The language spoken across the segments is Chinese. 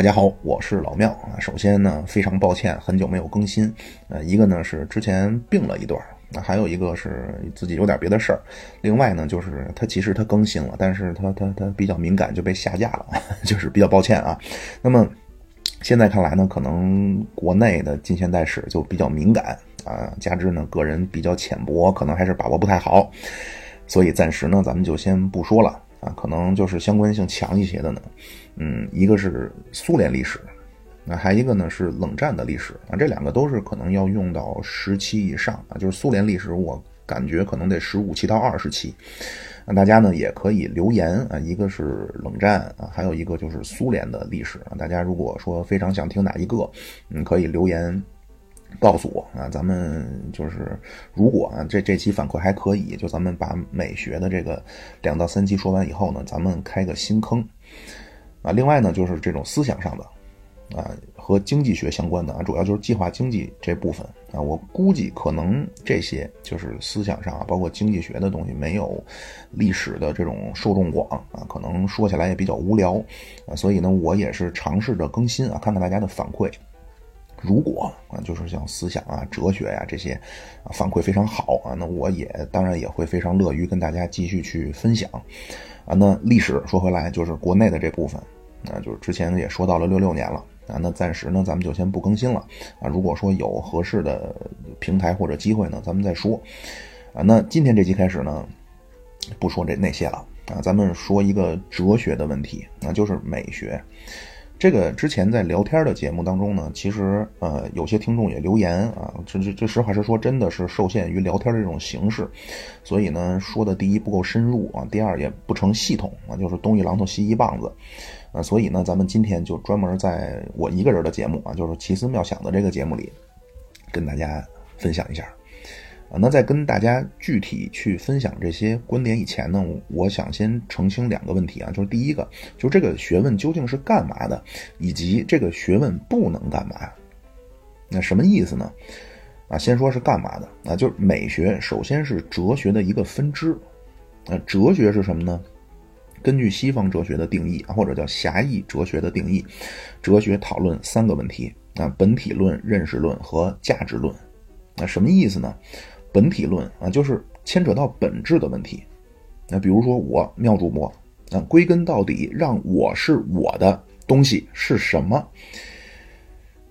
大家好，我是老庙啊。首先呢，非常抱歉，很久没有更新。呃，一个呢是之前病了一段，那还有一个是自己有点别的事儿。另外呢，就是它其实它更新了，但是它它它比较敏感，就被下架了，就是比较抱歉啊。那么现在看来呢，可能国内的近现代史就比较敏感啊，加之呢个人比较浅薄，可能还是把握不太好，所以暂时呢咱们就先不说了。啊，可能就是相关性强一些的呢，嗯，一个是苏联历史，那还一个呢是冷战的历史啊，这两个都是可能要用到十期以上啊，就是苏联历史，我感觉可能得十五期到二十期，那大家呢也可以留言啊，一个是冷战啊，还有一个就是苏联的历史啊，大家如果说非常想听哪一个，嗯，可以留言。告诉我啊，咱们就是如果啊这这期反馈还可以，就咱们把美学的这个两到三期说完以后呢，咱们开个新坑啊。另外呢，就是这种思想上的啊和经济学相关的啊，主要就是计划经济这部分啊。我估计可能这些就是思想上啊，包括经济学的东西没有历史的这种受众广啊，可能说起来也比较无聊啊。所以呢，我也是尝试着更新啊，看看大家的反馈。如果啊，就是像思想啊、哲学呀这些，啊反馈非常好啊，那我也当然也会非常乐于跟大家继续去分享，啊，那历史说回来就是国内的这部分，啊，就是之前也说到了六六年了啊，那暂时呢咱们就先不更新了。啊，如果说有合适的平台或者机会呢，咱们再说，啊，那今天这期开始呢，不说这那些了。啊，咱们说一个哲学的问题，那就是美学。这个之前在聊天的节目当中呢，其实呃有些听众也留言啊，这这这实话实说，真的是受限于聊天这种形式，所以呢说的第一不够深入啊，第二也不成系统啊，就是东一榔头西一棒子啊，所以呢咱们今天就专门在我一个人的节目啊，就是奇思妙想的这个节目里，跟大家分享一下。啊，那在跟大家具体去分享这些观点以前呢，我想先澄清两个问题啊，就是第一个，就是这个学问究竟是干嘛的，以及这个学问不能干嘛。那什么意思呢？啊，先说是干嘛的啊，就是美学首先是哲学的一个分支。啊，哲学是什么呢？根据西方哲学的定义啊，或者叫狭义哲学的定义，哲学讨论三个问题啊：本体论、认识论和价值论。那什么意思呢？本体论啊，就是牵扯到本质的问题。那比如说我妙主播，啊，归根到底，让我是我的东西是什么？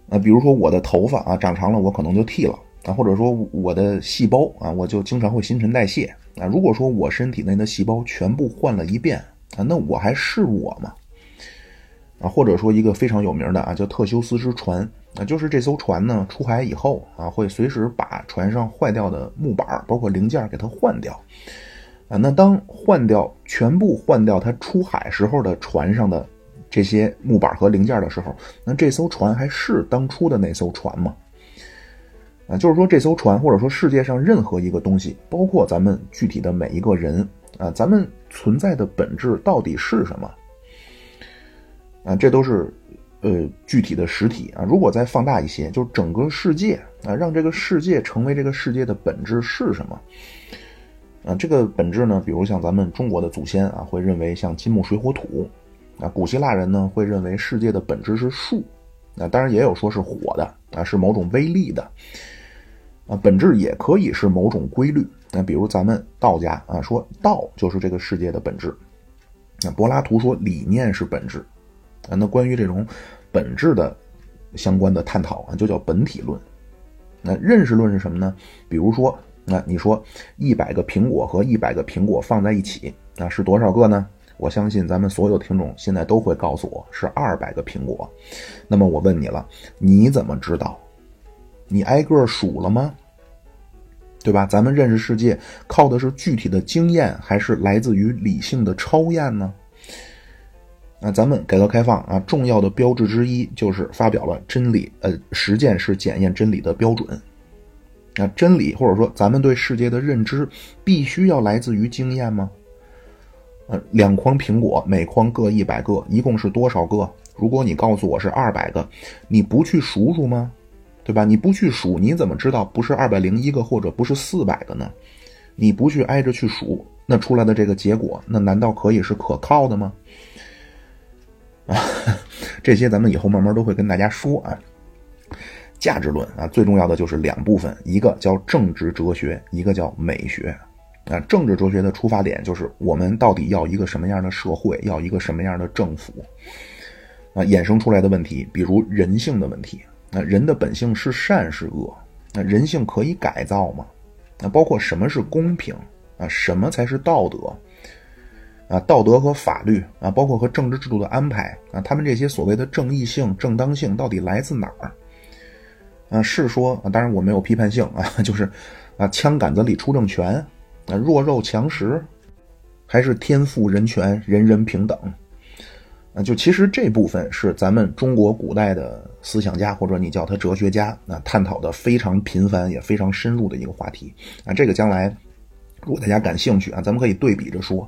啊，比如说我的头发啊长长了，我可能就剃了啊，或者说我的细胞啊，我就经常会新陈代谢啊。如果说我身体内的细胞全部换了一遍啊，那我还是我吗？啊，或者说一个非常有名的啊，叫特修斯之船啊，就是这艘船呢出海以后啊，会随时把船上坏掉的木板包括零件给它换掉啊。那当换掉全部换掉它出海时候的船上的这些木板和零件的时候，那这艘船还是当初的那艘船吗？啊，就是说这艘船或者说世界上任何一个东西，包括咱们具体的每一个人啊，咱们存在的本质到底是什么？啊，这都是，呃，具体的实体啊。如果再放大一些，就是整个世界啊，让这个世界成为这个世界的本质是什么？啊，这个本质呢，比如像咱们中国的祖先啊，会认为像金木水火土，啊，古希腊人呢会认为世界的本质是树，啊，当然也有说是火的啊，是某种威力的，啊，本质也可以是某种规律。那比如咱们道家啊，说道就是这个世界的本质，那柏拉图说理念是本质。啊，那关于这种本质的相关的探讨啊，就叫本体论。那认识论是什么呢？比如说，那你说一百个苹果和一百个苹果放在一起，那是多少个呢？我相信咱们所有听众现在都会告诉我是二百个苹果。那么我问你了，你怎么知道？你挨个数了吗？对吧？咱们认识世界靠的是具体的经验，还是来自于理性的超验呢？那咱们改革开放啊，重要的标志之一就是发表了真理，呃，实践是检验真理的标准。那真理或者说咱们对世界的认知，必须要来自于经验吗？呃，两筐苹果，每筐各一百个，一共是多少个？如果你告诉我是二百个，你不去数数吗？对吧？你不去数，你怎么知道不是二百零一个或者不是四百个呢？你不去挨着去数，那出来的这个结果，那难道可以是可靠的吗？啊，这些咱们以后慢慢都会跟大家说啊。价值论啊，最重要的就是两部分，一个叫政治哲学，一个叫美学。啊，政治哲学的出发点就是我们到底要一个什么样的社会，要一个什么样的政府。啊，衍生出来的问题，比如人性的问题。那人的本性是善是恶？那人性可以改造吗？那包括什么是公平？啊，什么才是道德？啊，道德和法律啊，包括和政治制度的安排啊，他们这些所谓的正义性、正当性到底来自哪儿？啊，是说啊，当然我没有批判性啊，就是啊，枪杆子里出政权，啊，弱肉强食，还是天赋人权、人人平等？啊，就其实这部分是咱们中国古代的思想家或者你叫他哲学家啊，探讨的非常频繁也非常深入的一个话题啊。这个将来如果大家感兴趣啊，咱们可以对比着说，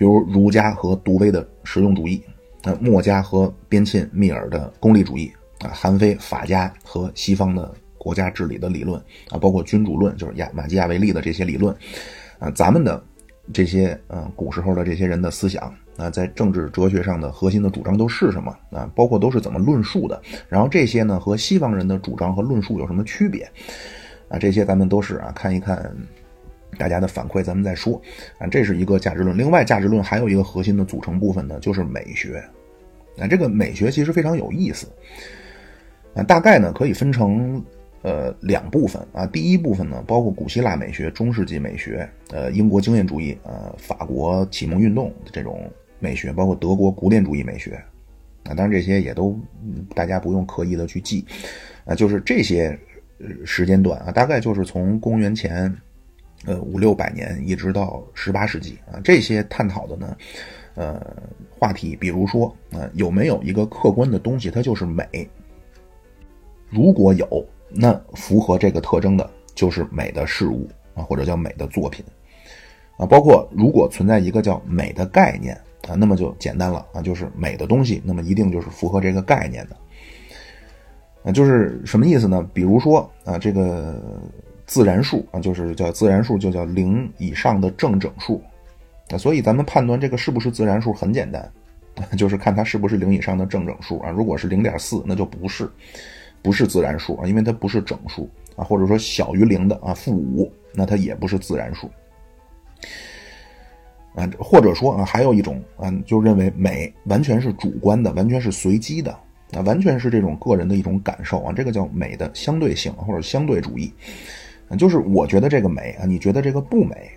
比如儒家和杜威的实用主义，啊，墨家和边沁、密尔的功利主义。啊，韩非法家和西方的国家治理的理论啊，包括君主论，就是亚马基亚维利的这些理论啊，咱们的这些嗯古时候的这些人的思想啊，在政治哲学上的核心的主张都是什么啊？包括都是怎么论述的？然后这些呢和西方人的主张和论述有什么区别啊？这些咱们都是啊看一看大家的反馈，咱们再说啊。这是一个价值论。另外，价值论还有一个核心的组成部分呢，就是美学啊。这个美学其实非常有意思。啊，大概呢可以分成呃两部分啊。第一部分呢，包括古希腊美学、中世纪美学、呃英国经验主义、呃法国启蒙运动的这种美学，包括德国古典主义美学啊。当然这些也都大家不用刻意的去记啊，就是这些时间段啊，大概就是从公元前呃五六百年一直到十八世纪啊，这些探讨的呢呃话题，比如说啊有没有一个客观的东西，它就是美。如果有，那符合这个特征的就是美的事物啊，或者叫美的作品啊。包括如果存在一个叫美的概念啊，那么就简单了啊，就是美的东西，那么一定就是符合这个概念的啊。就是什么意思呢？比如说啊，这个自然数啊，就是叫自然数，就叫零以上的正整数啊。所以咱们判断这个是不是自然数很简单，就是看它是不是零以上的正整数啊。如果是零点四，那就不是。不是自然数啊，因为它不是整数啊，或者说小于零的啊，负五，那它也不是自然数啊。或者说啊，还有一种啊，就认为美完全是主观的，完全是随机的啊，完全是这种个人的一种感受啊，这个叫美的相对性或者相对主义，就是我觉得这个美啊，你觉得这个不美，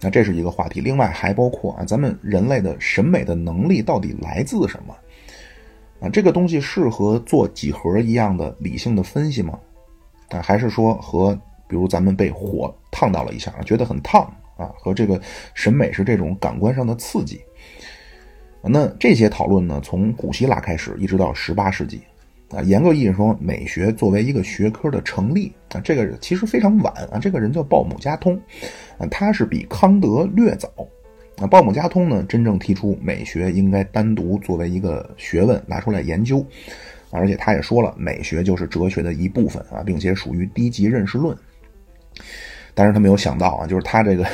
那这是一个话题。另外还包括啊，咱们人类的审美的能力到底来自什么？啊，这个东西适合做几何一样的理性的分析吗？啊，还是说和比如咱们被火烫到了一下，觉得很烫啊，和这个审美是这种感官上的刺激？那这些讨论呢，从古希腊开始，一直到十八世纪，啊，严格意义上说，美学作为一个学科的成立啊，这个其实非常晚啊。这个人叫鲍姆加通，啊，他是比康德略早。那鲍姆加通呢，真正提出美学应该单独作为一个学问拿出来研究，而且他也说了，美学就是哲学的一部分啊，并且属于低级认识论。但是他没有想到啊，就是他这个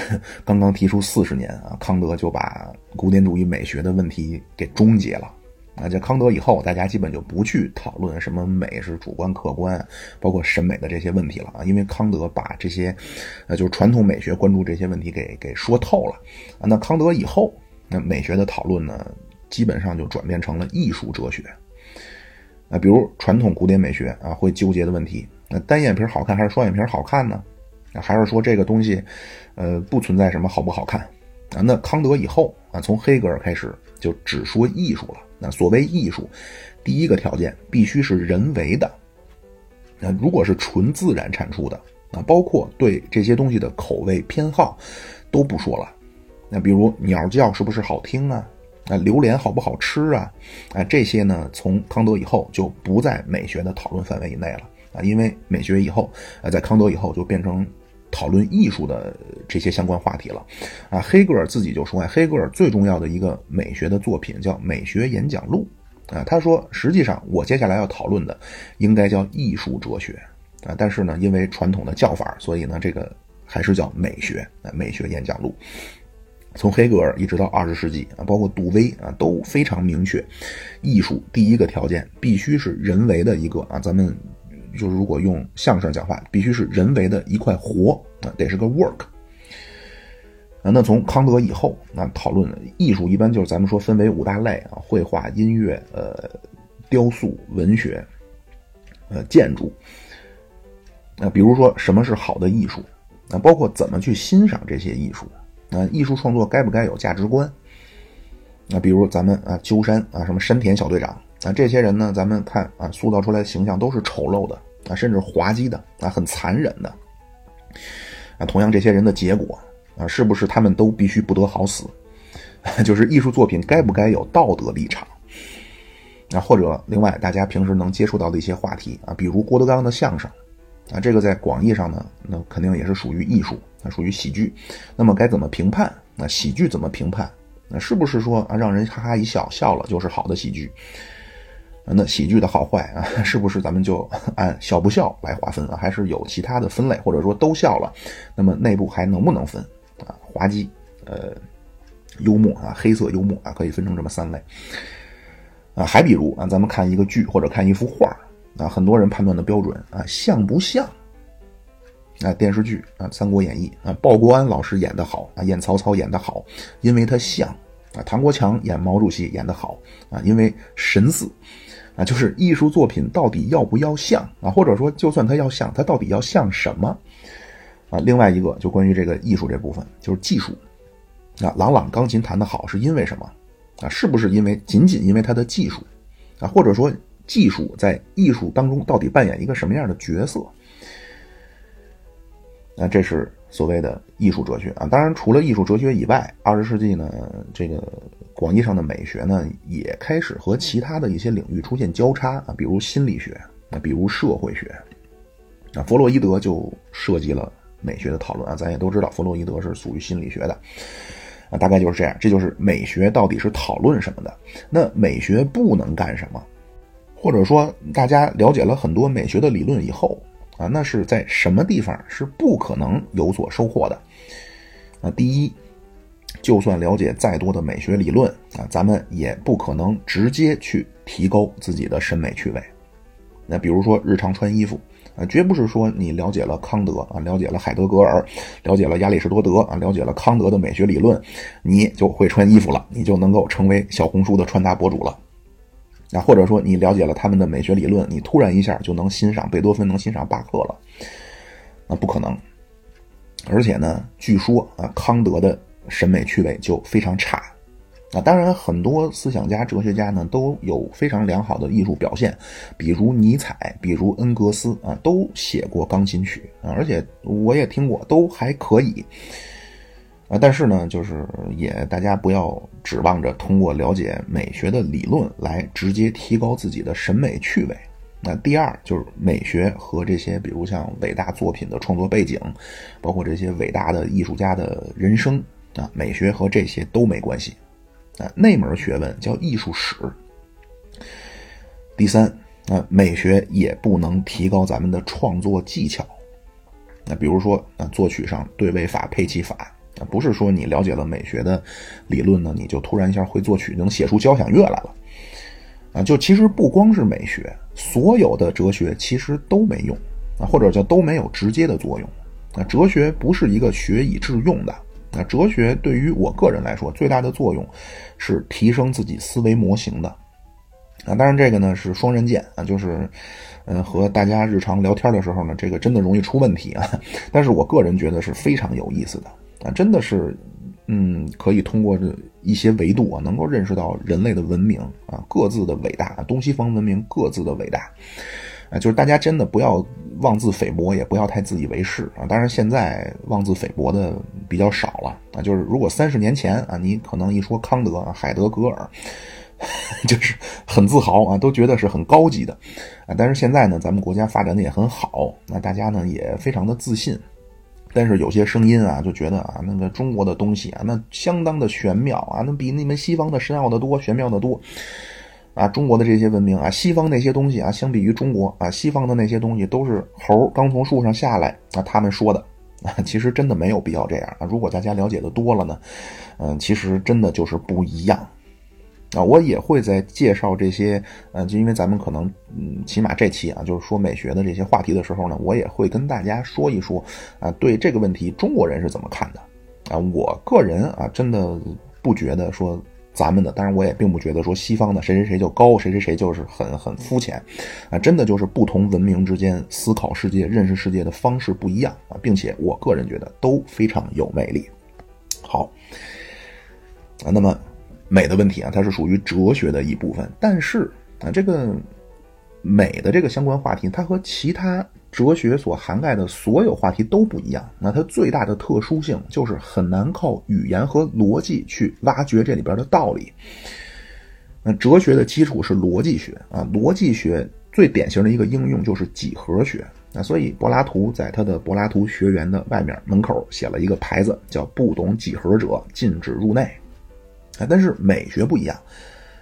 刚刚提出四十年啊，康德就把古典主义美学的问题给终结了。啊，在康德以后，大家基本就不去讨论什么美是主观客观，包括审美的这些问题了啊，因为康德把这些，呃，就是传统美学关注这些问题给给说透了啊。那康德以后，那美学的讨论呢，基本上就转变成了艺术哲学啊。比如传统古典美学啊，会纠结的问题，那单眼皮好看还是双眼皮好看呢？还是说这个东西，呃，不存在什么好不好看啊？那康德以后啊，从黑格尔开始就只说艺术了。那所谓艺术，第一个条件必须是人为的。那如果是纯自然产出的，那包括对这些东西的口味偏好都不说了。那比如鸟叫是不是好听啊？啊，榴莲好不好吃啊？啊，这些呢，从康德以后就不在美学的讨论范围以内了啊，因为美学以后啊，在康德以后就变成。讨论艺术的这些相关话题了，啊，黑格尔自己就说啊，黑格尔最重要的一个美学的作品叫《美学演讲录》，啊，他说实际上我接下来要讨论的应该叫艺术哲学，啊，但是呢，因为传统的叫法，所以呢，这个还是叫美学，啊，《美学演讲录》。从黑格尔一直到二十世纪啊，包括杜威啊，都非常明确，艺术第一个条件必须是人为的一个啊，咱们就是如果用相声讲话，必须是人为的一块活啊，得是个 work 啊。那从康德以后，那讨论艺术一般就是咱们说分为五大类啊：绘画、音乐、呃、雕塑、文学、呃、建筑。那比如说什么是好的艺术？那包括怎么去欣赏这些艺术。啊，艺术创作该不该有价值观？啊，比如咱们啊，鸠山啊，什么山田小队长啊，这些人呢，咱们看啊，塑造出来的形象都是丑陋的啊，甚至滑稽的啊，很残忍的。啊，同样这些人的结果啊，是不是他们都必须不得好死？就是艺术作品该不该有道德立场？啊，或者另外大家平时能接触到的一些话题啊，比如郭德纲的相声。啊，这个在广义上呢，那肯定也是属于艺术，啊，属于喜剧。那么该怎么评判？那喜剧怎么评判？那是不是说啊，让人哈哈一笑，笑了就是好的喜剧？那喜剧的好坏啊，是不是咱们就按笑不笑来划分啊？还是有其他的分类？或者说都笑了，那么内部还能不能分？啊，滑稽，呃，幽默啊，黑色幽默啊，可以分成这么三类。啊，还比如啊，咱们看一个剧或者看一幅画。啊，很多人判断的标准啊，像不像？啊，电视剧啊，《三国演义》啊，鲍国安老师演的好啊，演曹操演的好，因为他像啊；唐国强演毛主席演的好啊，因为神似啊。就是艺术作品到底要不要像啊？或者说，就算它要像，它到底要像什么啊？另外一个就关于这个艺术这部分，就是技术啊。郎朗钢琴弹得好是因为什么啊？是不是因为仅仅因为他的技术啊？或者说？技术在艺术当中到底扮演一个什么样的角色？那这是所谓的艺术哲学啊。当然，除了艺术哲学以外，二十世纪呢，这个广义上的美学呢，也开始和其他的一些领域出现交叉啊，比如心理学啊，比如社会学啊。弗洛伊德就涉及了美学的讨论啊。咱也都知道，弗洛伊德是属于心理学的啊。大概就是这样，这就是美学到底是讨论什么的？那美学不能干什么？或者说，大家了解了很多美学的理论以后啊，那是在什么地方是不可能有所收获的？啊，第一，就算了解再多的美学理论啊，咱们也不可能直接去提高自己的审美趣味。那比如说日常穿衣服啊，绝不是说你了解了康德啊，了解了海德格尔，了解了亚里士多德啊，了解了康德的美学理论，你就会穿衣服了，你就能够成为小红书的穿搭博主了。啊，或者说你了解了他们的美学理论，你突然一下就能欣赏贝多芬，能欣赏巴赫了？那不可能。而且呢，据说啊，康德的审美趣味就非常差。啊，当然很多思想家、哲学家呢都有非常良好的艺术表现，比如尼采，比如恩格斯啊，都写过钢琴曲啊，而且我也听过，都还可以。啊，但是呢，就是也大家不要指望着通过了解美学的理论来直接提高自己的审美趣味。那第二就是美学和这些，比如像伟大作品的创作背景，包括这些伟大的艺术家的人生啊，美学和这些都没关系。啊，那门学问叫艺术史。第三啊，美学也不能提高咱们的创作技巧。那比如说啊，作曲上对位法、配器法。不是说你了解了美学的理论呢，你就突然一下会作曲，能写出交响乐来了。啊，就其实不光是美学，所有的哲学其实都没用啊，或者叫都没有直接的作用。啊，哲学不是一个学以致用的。啊，哲学对于我个人来说，最大的作用是提升自己思维模型的。啊，当然这个呢是双刃剑啊，就是，嗯，和大家日常聊天的时候呢，这个真的容易出问题啊。但是我个人觉得是非常有意思的。啊，真的是，嗯，可以通过这一些维度啊，能够认识到人类的文明啊，各自的伟大，东西方文明各自的伟大，啊，就是大家真的不要妄自菲薄，也不要太自以为是啊。当然，现在妄自菲薄的比较少了啊。就是如果三十年前啊，你可能一说康德、海德格尔，就是很自豪啊，都觉得是很高级的啊。但是现在呢，咱们国家发展的也很好，那大家呢也非常的自信。但是有些声音啊，就觉得啊，那个中国的东西啊，那相当的玄妙啊，那比你们西方的深奥的多，玄妙的多啊。中国的这些文明啊，西方那些东西啊，相比于中国啊，西方的那些东西都是猴刚从树上下来啊，他们说的啊，其实真的没有必要这样啊。如果大家了解的多了呢，嗯，其实真的就是不一样啊。我也会在介绍这些，呃，就因为咱们可能，嗯，起码这期啊，就是说美学的这些话题的时候呢，我也会跟大家说一说啊，对这个问题中国人是怎么看的啊。我个人啊，真的不觉得说。咱们的，当然我也并不觉得说西方的谁谁谁就高，谁谁谁就是很很肤浅，啊，真的就是不同文明之间思考世界、认识世界的方式不一样啊，并且我个人觉得都非常有魅力。好，啊，那么美的问题啊，它是属于哲学的一部分，但是啊，这个美的这个相关话题，它和其他。哲学所涵盖的所有话题都不一样，那它最大的特殊性就是很难靠语言和逻辑去挖掘这里边的道理。那哲学的基础是逻辑学啊，逻辑学最典型的一个应用就是几何学啊，所以柏拉图在他的柏拉图学园的外面门口写了一个牌子，叫“不懂几何者禁止入内”。啊，但是美学不一样，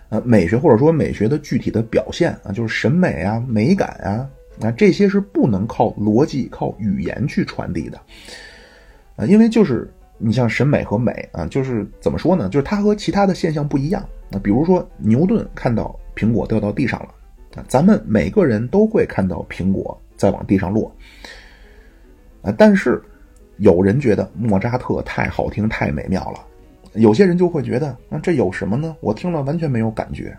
呃，美学或者说美学的具体的表现啊，就是审美啊、美感啊。那这些是不能靠逻辑、靠语言去传递的，啊，因为就是你像审美和美啊，就是怎么说呢？就是它和其他的现象不一样。那比如说牛顿看到苹果掉到地上了，啊，咱们每个人都会看到苹果在往地上落，啊，但是有人觉得莫扎特太好听、太美妙了，有些人就会觉得啊，这有什么呢？我听了完全没有感觉。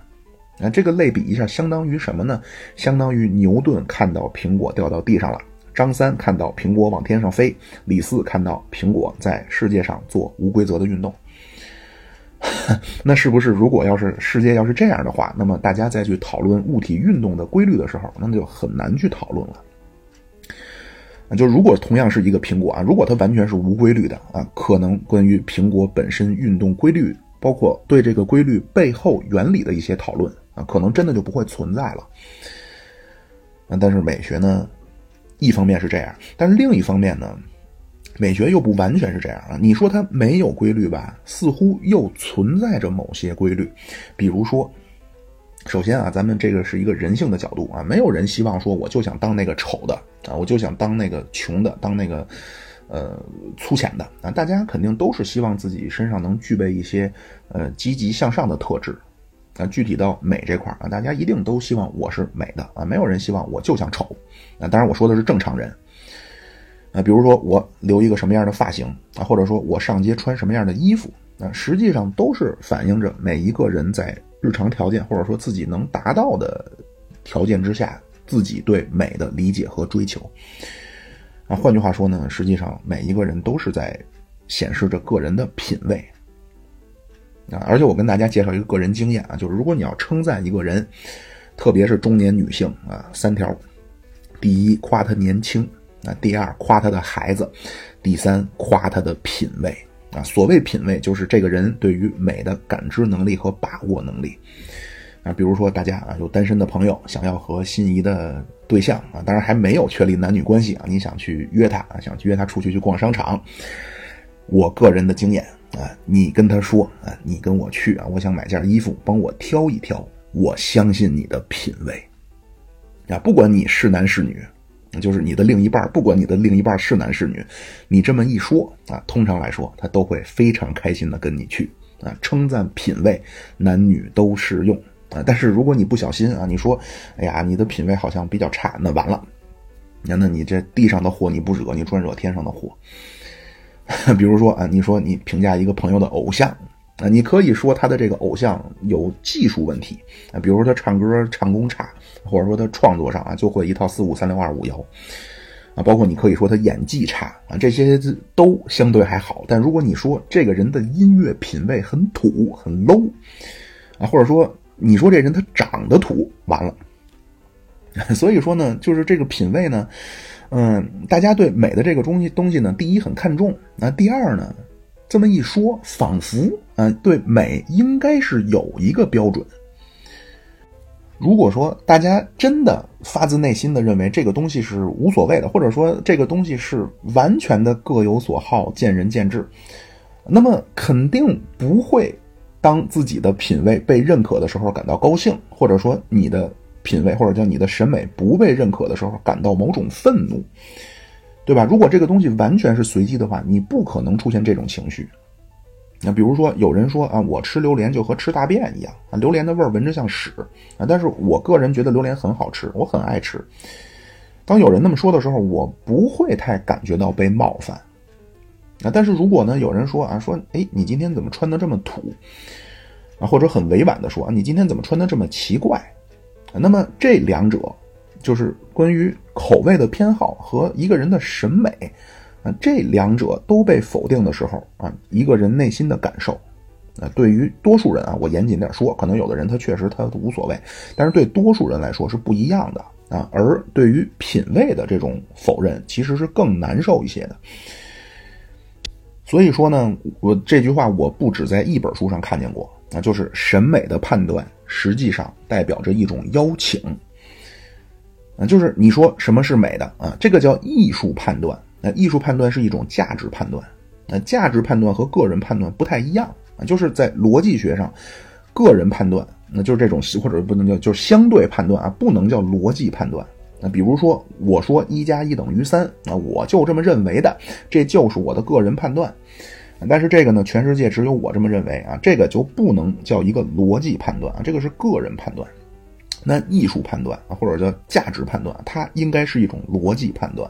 啊，这个类比一下，相当于什么呢？相当于牛顿看到苹果掉到地上了，张三看到苹果往天上飞，李四看到苹果在世界上做无规则的运动。那是不是如果要是世界要是这样的话，那么大家再去讨论物体运动的规律的时候，那就很难去讨论了。就如果同样是一个苹果啊，如果它完全是无规律的啊，可能关于苹果本身运动规律，包括对这个规律背后原理的一些讨论。啊，可能真的就不会存在了。啊，但是美学呢，一方面是这样，但是另一方面呢，美学又不完全是这样啊。你说它没有规律吧，似乎又存在着某些规律。比如说，首先啊，咱们这个是一个人性的角度啊，没有人希望说我就想当那个丑的啊，我就想当那个穷的，当那个呃粗浅的啊。大家肯定都是希望自己身上能具备一些呃积极向上的特质。啊，具体到美这块啊，大家一定都希望我是美的啊，没有人希望我就想丑啊。当然我说的是正常人啊，比如说我留一个什么样的发型啊，或者说我上街穿什么样的衣服啊，实际上都是反映着每一个人在日常条件或者说自己能达到的条件之下，自己对美的理解和追求啊。换句话说呢，实际上每一个人都是在显示着个人的品味。啊，而且我跟大家介绍一个个人经验啊，就是如果你要称赞一个人，特别是中年女性啊，三条：第一，夸她年轻；啊，第二，夸她的孩子；第三，夸她的品味。啊，所谓品味，就是这个人对于美的感知能力和把握能力。啊，比如说大家啊，有单身的朋友想要和心仪的对象啊，当然还没有确立男女关系啊，你想去约他啊，想去约他出去去逛商场，我个人的经验。啊，你跟他说啊，你跟我去啊，我想买件衣服，帮我挑一挑。我相信你的品味啊，不管你是男是女，就是你的另一半，不管你的另一半是男是女，你这么一说啊，通常来说他都会非常开心的跟你去啊。称赞品味，男女都适用啊。但是如果你不小心啊，你说，哎呀，你的品味好像比较差，那完了，那那你这地上的祸你不惹，你专惹天上的祸。比如说啊，你说你评价一个朋友的偶像啊，你可以说他的这个偶像有技术问题啊，比如说他唱歌唱功差，或者说他创作上啊就会一套四五三六二五幺啊，包括你可以说他演技差啊，这些都相对还好。但如果你说这个人的音乐品味很土很 low 啊，或者说你说这人他长得土，完了。所以说呢，就是这个品味呢。嗯，大家对美的这个东西东西呢，第一很看重，那第二呢，这么一说，仿佛嗯，对美应该是有一个标准。如果说大家真的发自内心的认为这个东西是无所谓的，或者说这个东西是完全的各有所好，见仁见智，那么肯定不会当自己的品味被认可的时候感到高兴，或者说你的。品味或者叫你的审美不被认可的时候，感到某种愤怒，对吧？如果这个东西完全是随机的话，你不可能出现这种情绪。那比如说，有人说啊，我吃榴莲就和吃大便一样啊，榴莲的味儿闻着像屎啊，但是我个人觉得榴莲很好吃，我很爱吃。当有人那么说的时候，我不会太感觉到被冒犯啊。但是如果呢，有人说啊，说哎，你今天怎么穿的这么土啊，或者很委婉的说啊，你今天怎么穿的这么奇怪？那么这两者就是关于口味的偏好和一个人的审美。这两者都被否定的时候啊，一个人内心的感受，啊，对于多数人啊，我严谨点说，可能有的人他确实他无所谓，但是对多数人来说是不一样的啊。而对于品味的这种否认，其实是更难受一些的。所以说呢，我这句话我不止在一本书上看见过，那就是审美的判断实际上代表着一种邀请，啊，就是你说什么是美的啊，这个叫艺术判断。那艺术判断是一种价值判断，那价值判断和个人判断不太一样啊，就是在逻辑学上，个人判断那就是这种或者不能叫就是相对判断啊，不能叫逻辑判断。那比如说我说一加一等于三，那我就这么认为的，这就是我的个人判断。但是这个呢，全世界只有我这么认为啊，这个就不能叫一个逻辑判断啊，这个是个人判断。那艺术判断啊，或者叫价值判断，它应该是一种逻辑判断。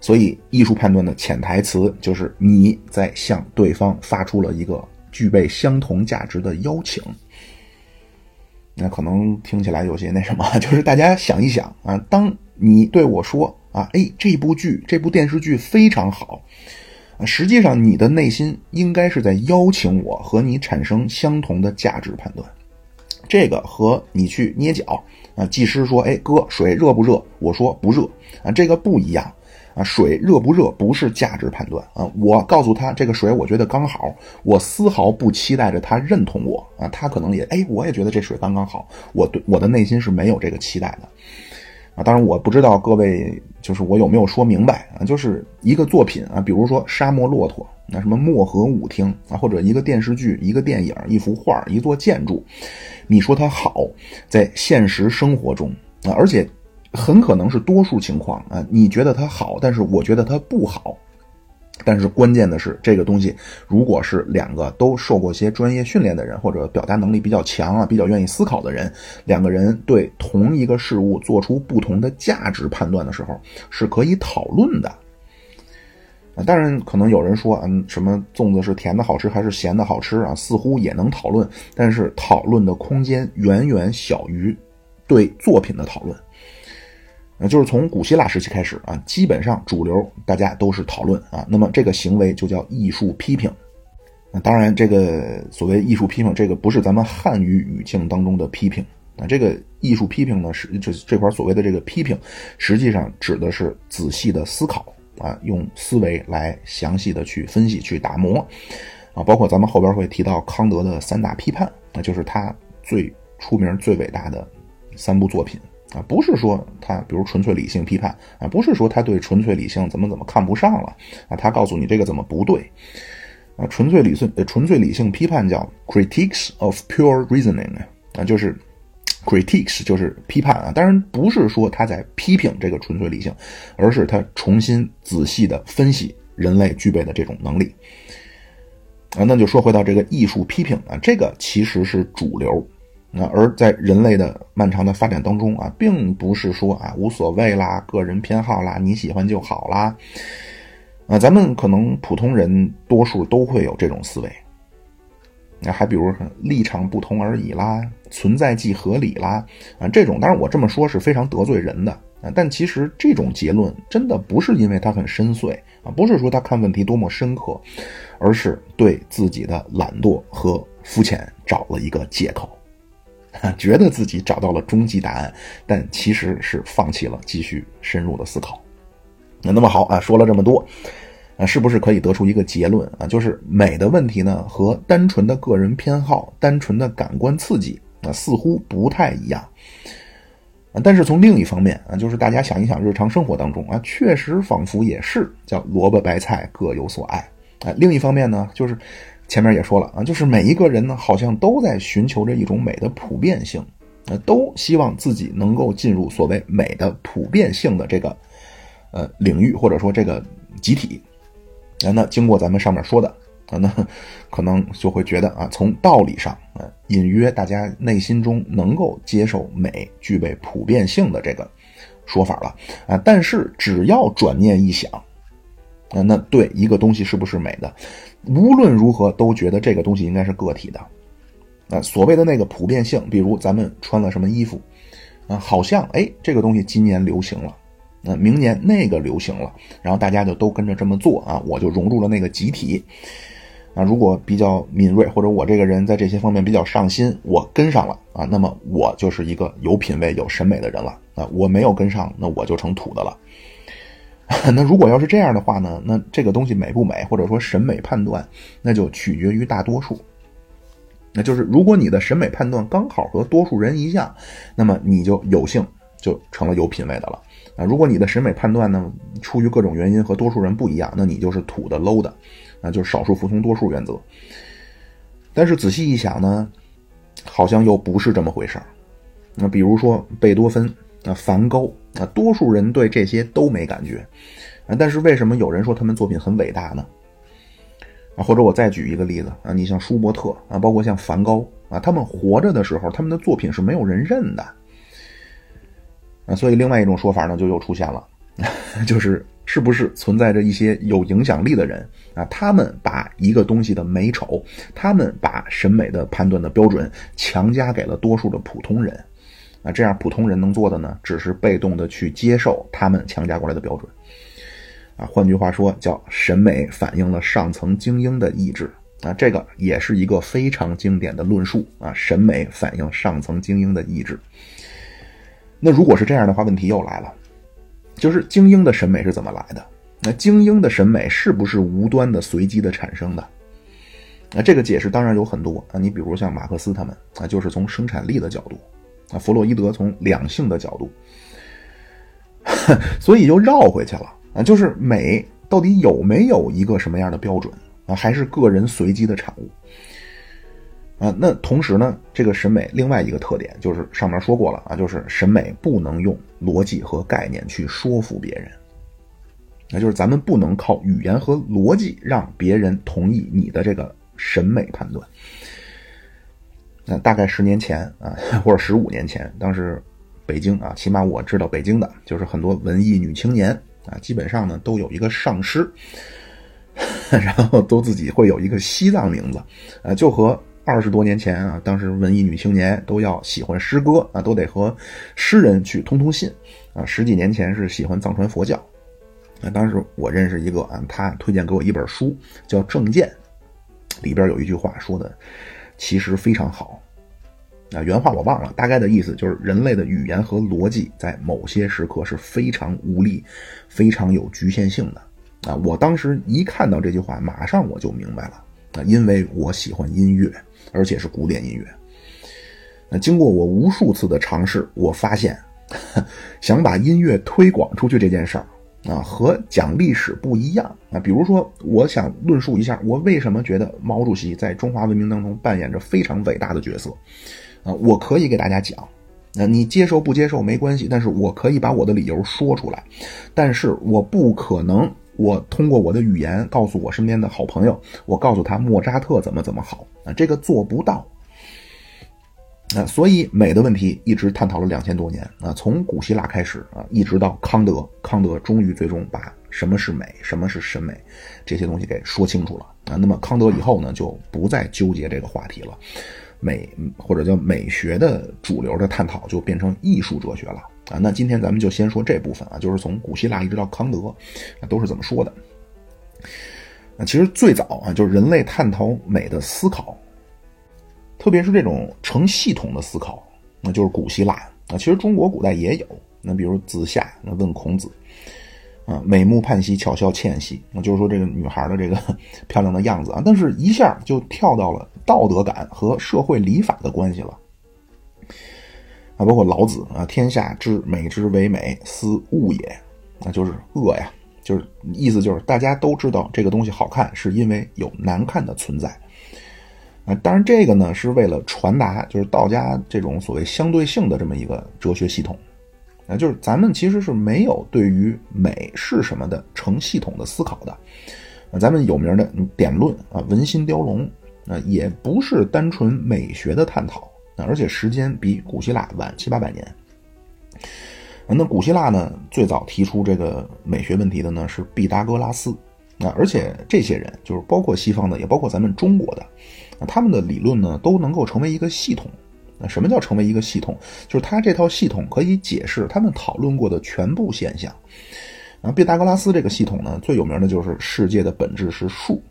所以，艺术判断的潜台词就是你在向对方发出了一个具备相同价值的邀请。那可能听起来有些那什么，就是大家想一想啊，当你对我说啊，哎，这部剧、这部电视剧非常好啊，实际上你的内心应该是在邀请我和你产生相同的价值判断。这个和你去捏脚啊，技师说，哎，哥，水热不热？我说不热啊，这个不一样。啊，水热不热不是价值判断啊！我告诉他这个水，我觉得刚好，我丝毫不期待着他认同我啊！他可能也哎，我也觉得这水刚刚好，我对我的内心是没有这个期待的啊！当然，我不知道各位就是我有没有说明白啊？就是一个作品啊，比如说《沙漠骆驼》，那什么漠河舞厅啊，或者一个电视剧、一个电影、一幅画、一座建筑，你说它好，在现实生活中啊，而且。很可能是多数情况啊，你觉得它好，但是我觉得它不好。但是关键的是，这个东西如果是两个都受过些专业训练的人，或者表达能力比较强啊，比较愿意思考的人，两个人对同一个事物做出不同的价值判断的时候，是可以讨论的。啊，当然可能有人说，嗯，什么粽子是甜的好吃还是咸的好吃啊？似乎也能讨论，但是讨论的空间远远小于对作品的讨论。那就是从古希腊时期开始啊，基本上主流大家都是讨论啊，那么这个行为就叫艺术批评。那当然，这个所谓艺术批评，这个不是咱们汉语语境当中的批评啊，这个艺术批评呢是这这块所谓的这个批评，实际上指的是仔细的思考啊，用思维来详细的去分析、去打磨啊，包括咱们后边会提到康德的三大批判，那就是他最出名、最伟大的三部作品。啊，不是说他，比如纯粹理性批判啊，不是说他对纯粹理性怎么怎么看不上了啊，他告诉你这个怎么不对啊？纯粹理性，纯粹理性批判叫 critiques of pure reasoning 啊，就是 critiques 就是批判啊，当然不是说他在批评这个纯粹理性，而是他重新仔细的分析人类具备的这种能力啊。那就说回到这个艺术批评啊，这个其实是主流。那而在人类的漫长的发展当中啊，并不是说啊无所谓啦，个人偏好啦，你喜欢就好啦，啊，咱们可能普通人多数都会有这种思维。那还比如立场不同而已啦，存在即合理啦，啊，这种当然我这么说是非常得罪人的啊，但其实这种结论真的不是因为他很深邃啊，不是说他看问题多么深刻，而是对自己的懒惰和肤浅找了一个借口。觉得自己找到了终极答案，但其实是放弃了继续深入的思考。那那么好啊，说了这么多，啊，是不是可以得出一个结论啊？就是美的问题呢，和单纯的个人偏好、单纯的感官刺激啊，似乎不太一样。啊，但是从另一方面啊，就是大家想一想，日常生活当中啊，确实仿佛也是叫萝卜白菜各有所爱。啊，另一方面呢，就是。前面也说了啊，就是每一个人呢，好像都在寻求着一种美的普遍性，呃，都希望自己能够进入所谓美的普遍性的这个呃领域或者说这个集体。啊，那经过咱们上面说的啊，那可能就会觉得啊，从道理上啊，隐约大家内心中能够接受美具备普遍性的这个说法了啊。但是只要转念一想啊，那对一个东西是不是美的，无论如何都觉得这个东西应该是个体的。啊，所谓的那个普遍性，比如咱们穿了什么衣服，啊，好像哎，这个东西今年流行了，那明年那个流行了，然后大家就都跟着这么做啊，我就融入了那个集体。啊，如果比较敏锐，或者我这个人在这些方面比较上心，我跟上了啊，那么我就是一个有品位、有审美的人了啊。我没有跟上，那我就成土的了。那如果要是这样的话呢，那这个东西美不美，或者说审美判断，那就取决于大多数。那就是，如果你的审美判断刚好和多数人一样，那么你就有幸就成了有品位的了啊。如果你的审美判断呢，出于各种原因和多数人不一样，那你就是土的 low 的，啊，就是少数服从多数原则。但是仔细一想呢，好像又不是这么回事儿。那比如说贝多芬啊、梵高啊，多数人对这些都没感觉啊，但是为什么有人说他们作品很伟大呢？啊，或者我再举一个例子啊，你像舒伯特啊，包括像梵高啊，他们活着的时候，他们的作品是没有人认的啊。所以另外一种说法呢，就又出现了，就是是不是存在着一些有影响力的人啊？他们把一个东西的美丑，他们把审美的判断的标准强加给了多数的普通人啊。这样普通人能做的呢，只是被动的去接受他们强加过来的标准。啊，换句话说，叫审美反映了上层精英的意志啊，这个也是一个非常经典的论述啊。审美反映上层精英的意志。那如果是这样的话，问题又来了，就是精英的审美是怎么来的？那精英的审美是不是无端的、随机的产生的？那这个解释当然有很多啊。你比如像马克思他们啊，就是从生产力的角度啊；弗洛伊德从两性的角度，所以又绕回去了。啊，就是美到底有没有一个什么样的标准啊？还是个人随机的产物啊？那同时呢，这个审美另外一个特点就是上面说过了啊，就是审美不能用逻辑和概念去说服别人，那就是咱们不能靠语言和逻辑让别人同意你的这个审美判断。那大概十年前啊，或者十五年前，当时北京啊，起码我知道北京的就是很多文艺女青年。啊，基本上呢都有一个上师，然后都自己会有一个西藏名字，呃，就和二十多年前啊，当时文艺女青年都要喜欢诗歌啊，都得和诗人去通通信啊。十几年前是喜欢藏传佛教，啊，当时我认识一个啊，他推荐给我一本书叫《正见》，里边有一句话说的其实非常好。啊，原话我忘了，大概的意思就是人类的语言和逻辑在某些时刻是非常无力、非常有局限性的。啊，我当时一看到这句话，马上我就明白了。啊，因为我喜欢音乐，而且是古典音乐。那经过我无数次的尝试，我发现，想把音乐推广出去这件事儿，啊，和讲历史不一样。啊，比如说，我想论述一下，我为什么觉得毛主席在中华文明当中扮演着非常伟大的角色。啊，我可以给大家讲，那你接受不接受没关系，但是我可以把我的理由说出来，但是我不可能，我通过我的语言告诉我身边的好朋友，我告诉他莫扎特怎么怎么好啊，这个做不到。啊，所以美的问题一直探讨了两千多年啊，从古希腊开始啊，一直到康德，康德终于最终把什么是美，什么是审美这些东西给说清楚了啊。那么康德以后呢，就不再纠结这个话题了。美或者叫美学的主流的探讨就变成艺术哲学了啊！那今天咱们就先说这部分啊，就是从古希腊一直到康德，都是怎么说的？啊，其实最早啊，就是人类探讨美的思考，特别是这种成系统的思考，那就是古希腊啊。其实中国古代也有，那比如子夏那问孔子。啊，美目盼兮，巧笑倩兮。那就是说这个女孩的这个 漂亮的样子啊，但是一下就跳到了道德感和社会礼法的关系了。啊，包括老子啊，天下之美之为美，斯恶也。那就是恶呀，就是意思就是大家都知道这个东西好看，是因为有难看的存在。啊，当然这个呢是为了传达就是道家这种所谓相对性的这么一个哲学系统。啊，就是咱们其实是没有对于美是什么的成系统的思考的。啊，咱们有名的典论啊，《文心雕龙》啊，也不是单纯美学的探讨啊，而且时间比古希腊晚七八百年。那古希腊呢，最早提出这个美学问题的呢是毕达哥拉斯啊，而且这些人就是包括西方的，也包括咱们中国的，他们的理论呢都能够成为一个系统。那什么叫成为一个系统？就是他这套系统可以解释他们讨论过的全部现象。啊，毕达哥拉斯这个系统呢，最有名的就是世界的本质是数。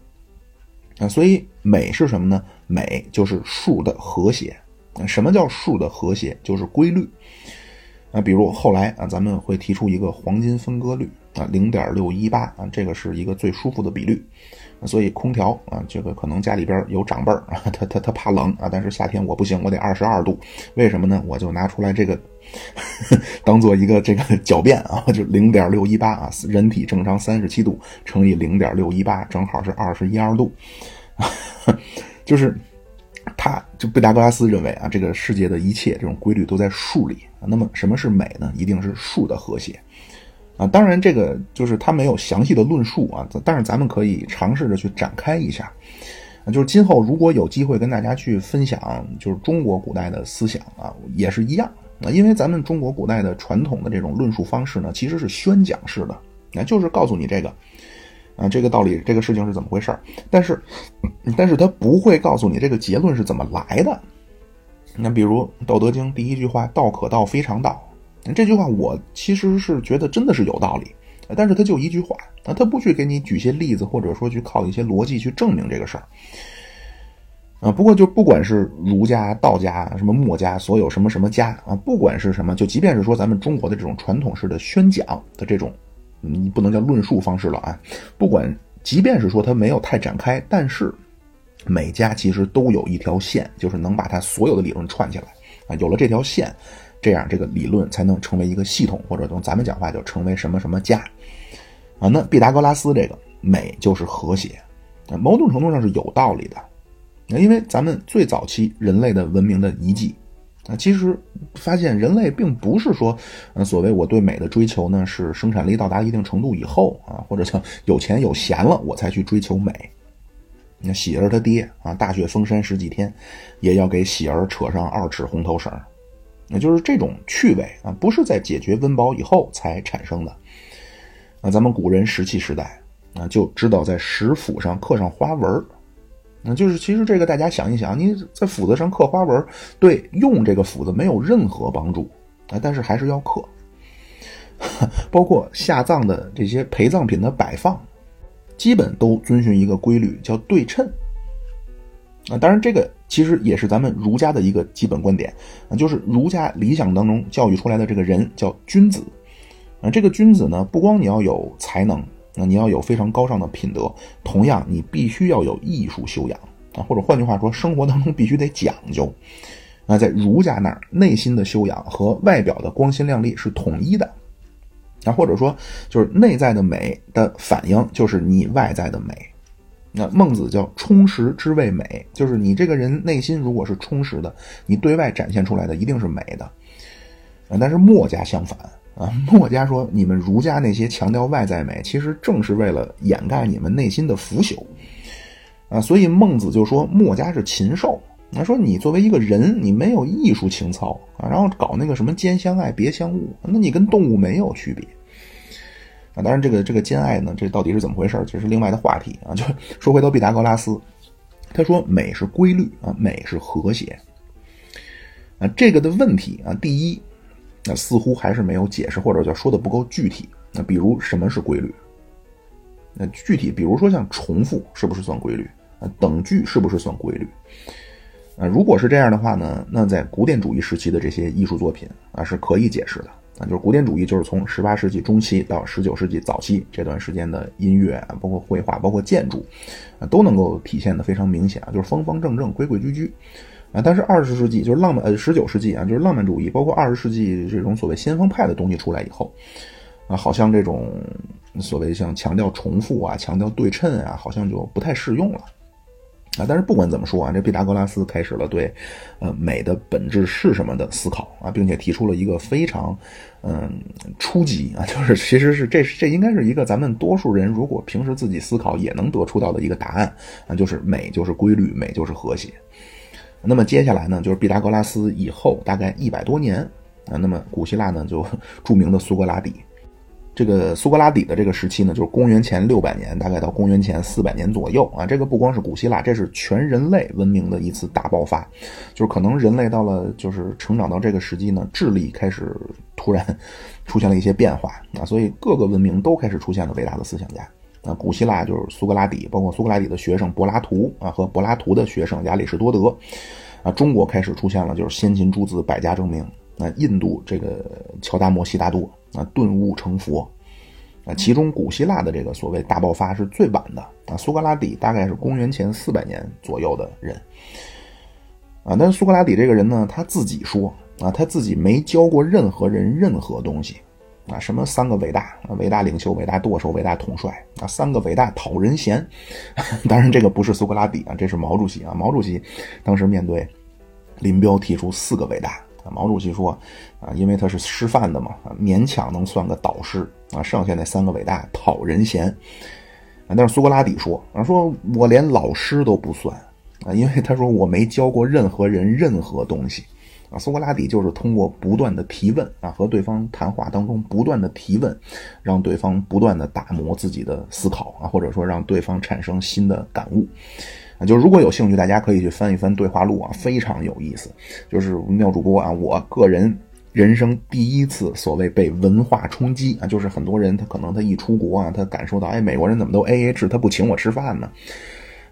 啊，所以美是什么呢？美就是数的和谐。什么叫数的和谐？就是规律。啊，比如后来啊，咱们会提出一个黄金分割率啊，零点六一八啊，这个是一个最舒服的比率。所以空调啊，这个可能家里边有长辈儿 啊，他他他怕冷啊，但是夏天我不行，我得二十二度。为什么呢？我就拿出来这个 当做一个这个狡辩啊，就零点六一八啊，人体正常三十七度乘以零点六一八，正好是二十一二度。就是他就毕达哥拉斯认为啊，这个世界的一切这种规律都在数里。那么什么是美呢？一定是数的和谐。啊，当然，这个就是他没有详细的论述啊，但是咱们可以尝试着去展开一下。啊，就是今后如果有机会跟大家去分享，就是中国古代的思想啊，也是一样啊，因为咱们中国古代的传统的这种论述方式呢，其实是宣讲式的，那就是告诉你这个啊，这个道理，这个事情是怎么回事，但是，但是他不会告诉你这个结论是怎么来的。那比如《道德经》第一句话“道可道，非常道”。这句话我其实是觉得真的是有道理，但是他就一句话，他不去给你举些例子，或者说去靠一些逻辑去证明这个事儿啊。不过就不管是儒家、道家、什么墨家，所有什么什么家啊，不管是什么，就即便是说咱们中国的这种传统式的宣讲的这种，你不能叫论述方式了啊。不管即便是说他没有太展开，但是每家其实都有一条线，就是能把它所有的理论串起来啊。有了这条线。这样，这个理论才能成为一个系统，或者从咱们讲话就成为什么什么家啊？那毕达哥拉斯这个美就是和谐，某种程度上是有道理的。那因为咱们最早期人类的文明的遗迹啊，其实发现人类并不是说，呃，所谓我对美的追求呢，是生产力到达一定程度以后啊，或者叫有钱有闲了我才去追求美。那喜儿他爹啊，大雪封山十几天，也要给喜儿扯上二尺红头绳。那就是这种趣味啊，不是在解决温饱以后才产生的。那咱们古人石器时代啊，就知道在石斧上刻上花纹那就是其实这个大家想一想，你在斧子上刻花纹，对用这个斧子没有任何帮助啊，但是还是要刻。包括下葬的这些陪葬品的摆放，基本都遵循一个规律，叫对称。啊，当然这个其实也是咱们儒家的一个基本观点啊，就是儒家理想当中教育出来的这个人叫君子啊。这个君子呢，不光你要有才能，那你要有非常高尚的品德，同样你必须要有艺术修养啊，或者换句话说，生活当中必须得讲究那。在儒家那儿，内心的修养和外表的光鲜亮丽是统一的啊，或者说就是内在的美的反应就是你外在的美。那孟子叫充实之谓美，就是你这个人内心如果是充实的，你对外展现出来的一定是美的。啊，但是墨家相反啊，墨家说你们儒家那些强调外在美，其实正是为了掩盖你们内心的腐朽。啊，所以孟子就说墨家是禽兽。他说你作为一个人，你没有艺术情操啊，然后搞那个什么兼相爱别相恶，那你跟动物没有区别。啊，当然，这个这个兼爱呢，这到底是怎么回事这是另外的话题啊。就 说回到毕达哥拉斯，他说美是规律啊，美是和谐啊。这个的问题啊，第一，那似乎还是没有解释，或者叫说的不够具体。那比如什么是规律？那具体，比如说像重复是不是算规律？啊，等距是不是算规律？啊，如果是这样的话呢，那在古典主义时期的这些艺术作品啊，是可以解释的。啊，就是古典主义，就是从十八世纪中期到十九世纪早期这段时间的音乐，包括绘画，包括建筑，啊，都能够体现的非常明显啊，就是方方正正、规规矩矩，啊，但是二十世纪就是浪漫，呃，十九世纪啊，就是浪漫主义，包括二十世纪这种所谓先锋派的东西出来以后，啊，好像这种所谓像强调重复啊、强调对称啊，好像就不太适用了，啊，但是不管怎么说啊，这毕达哥拉斯开始了对，呃，美的本质是什么的思考啊，并且提出了一个非常，嗯，初级啊，就是其实是这这应该是一个咱们多数人如果平时自己思考也能得出到的一个答案啊，就是美就是规律，美就是和谐。那么接下来呢，就是毕达哥拉斯以后大概一百多年啊，那么古希腊呢就 著名的苏格拉底。这个苏格拉底的这个时期呢，就是公元前六百年，大概到公元前四百年左右啊。这个不光是古希腊，这是全人类文明的一次大爆发，就是可能人类到了就是成长到这个时期呢，智力开始突然 出现了一些变化啊，所以各个文明都开始出现了伟大的思想家啊。古希腊就是苏格拉底，包括苏格拉底的学生柏拉图啊，和柏拉图的学生亚里士多德啊。中国开始出现了就是先秦诸子百家争鸣。那印度这个乔达摩悉达多啊顿悟成佛，啊，其中古希腊的这个所谓大爆发是最晚的啊，苏格拉底大概是公元前四百年左右的人，啊，但是苏格拉底这个人呢，他自己说啊，他自己没教过任何人任何东西，啊，什么三个伟大，伟大领袖、伟大舵手、伟大统帅啊，三个伟大讨人嫌，当然这个不是苏格拉底啊，这是毛主席啊，毛主席当时面对林彪提出四个伟大啊。毛主席说：“啊，因为他是师范的嘛，勉强能算个导师啊。剩下那三个伟大讨人嫌啊。但是苏格拉底说啊，说我连老师都不算啊，因为他说我没教过任何人任何东西啊。苏格拉底就是通过不断的提问啊，和对方谈话当中不断的提问，让对方不断的打磨自己的思考啊，或者说让对方产生新的感悟。”啊，就如果有兴趣，大家可以去翻一翻对话录啊，非常有意思。就是妙主播啊，我个人人生第一次所谓被文化冲击啊，就是很多人他可能他一出国啊，他感受到哎，美国人怎么都 A A 制，他不请我吃饭呢？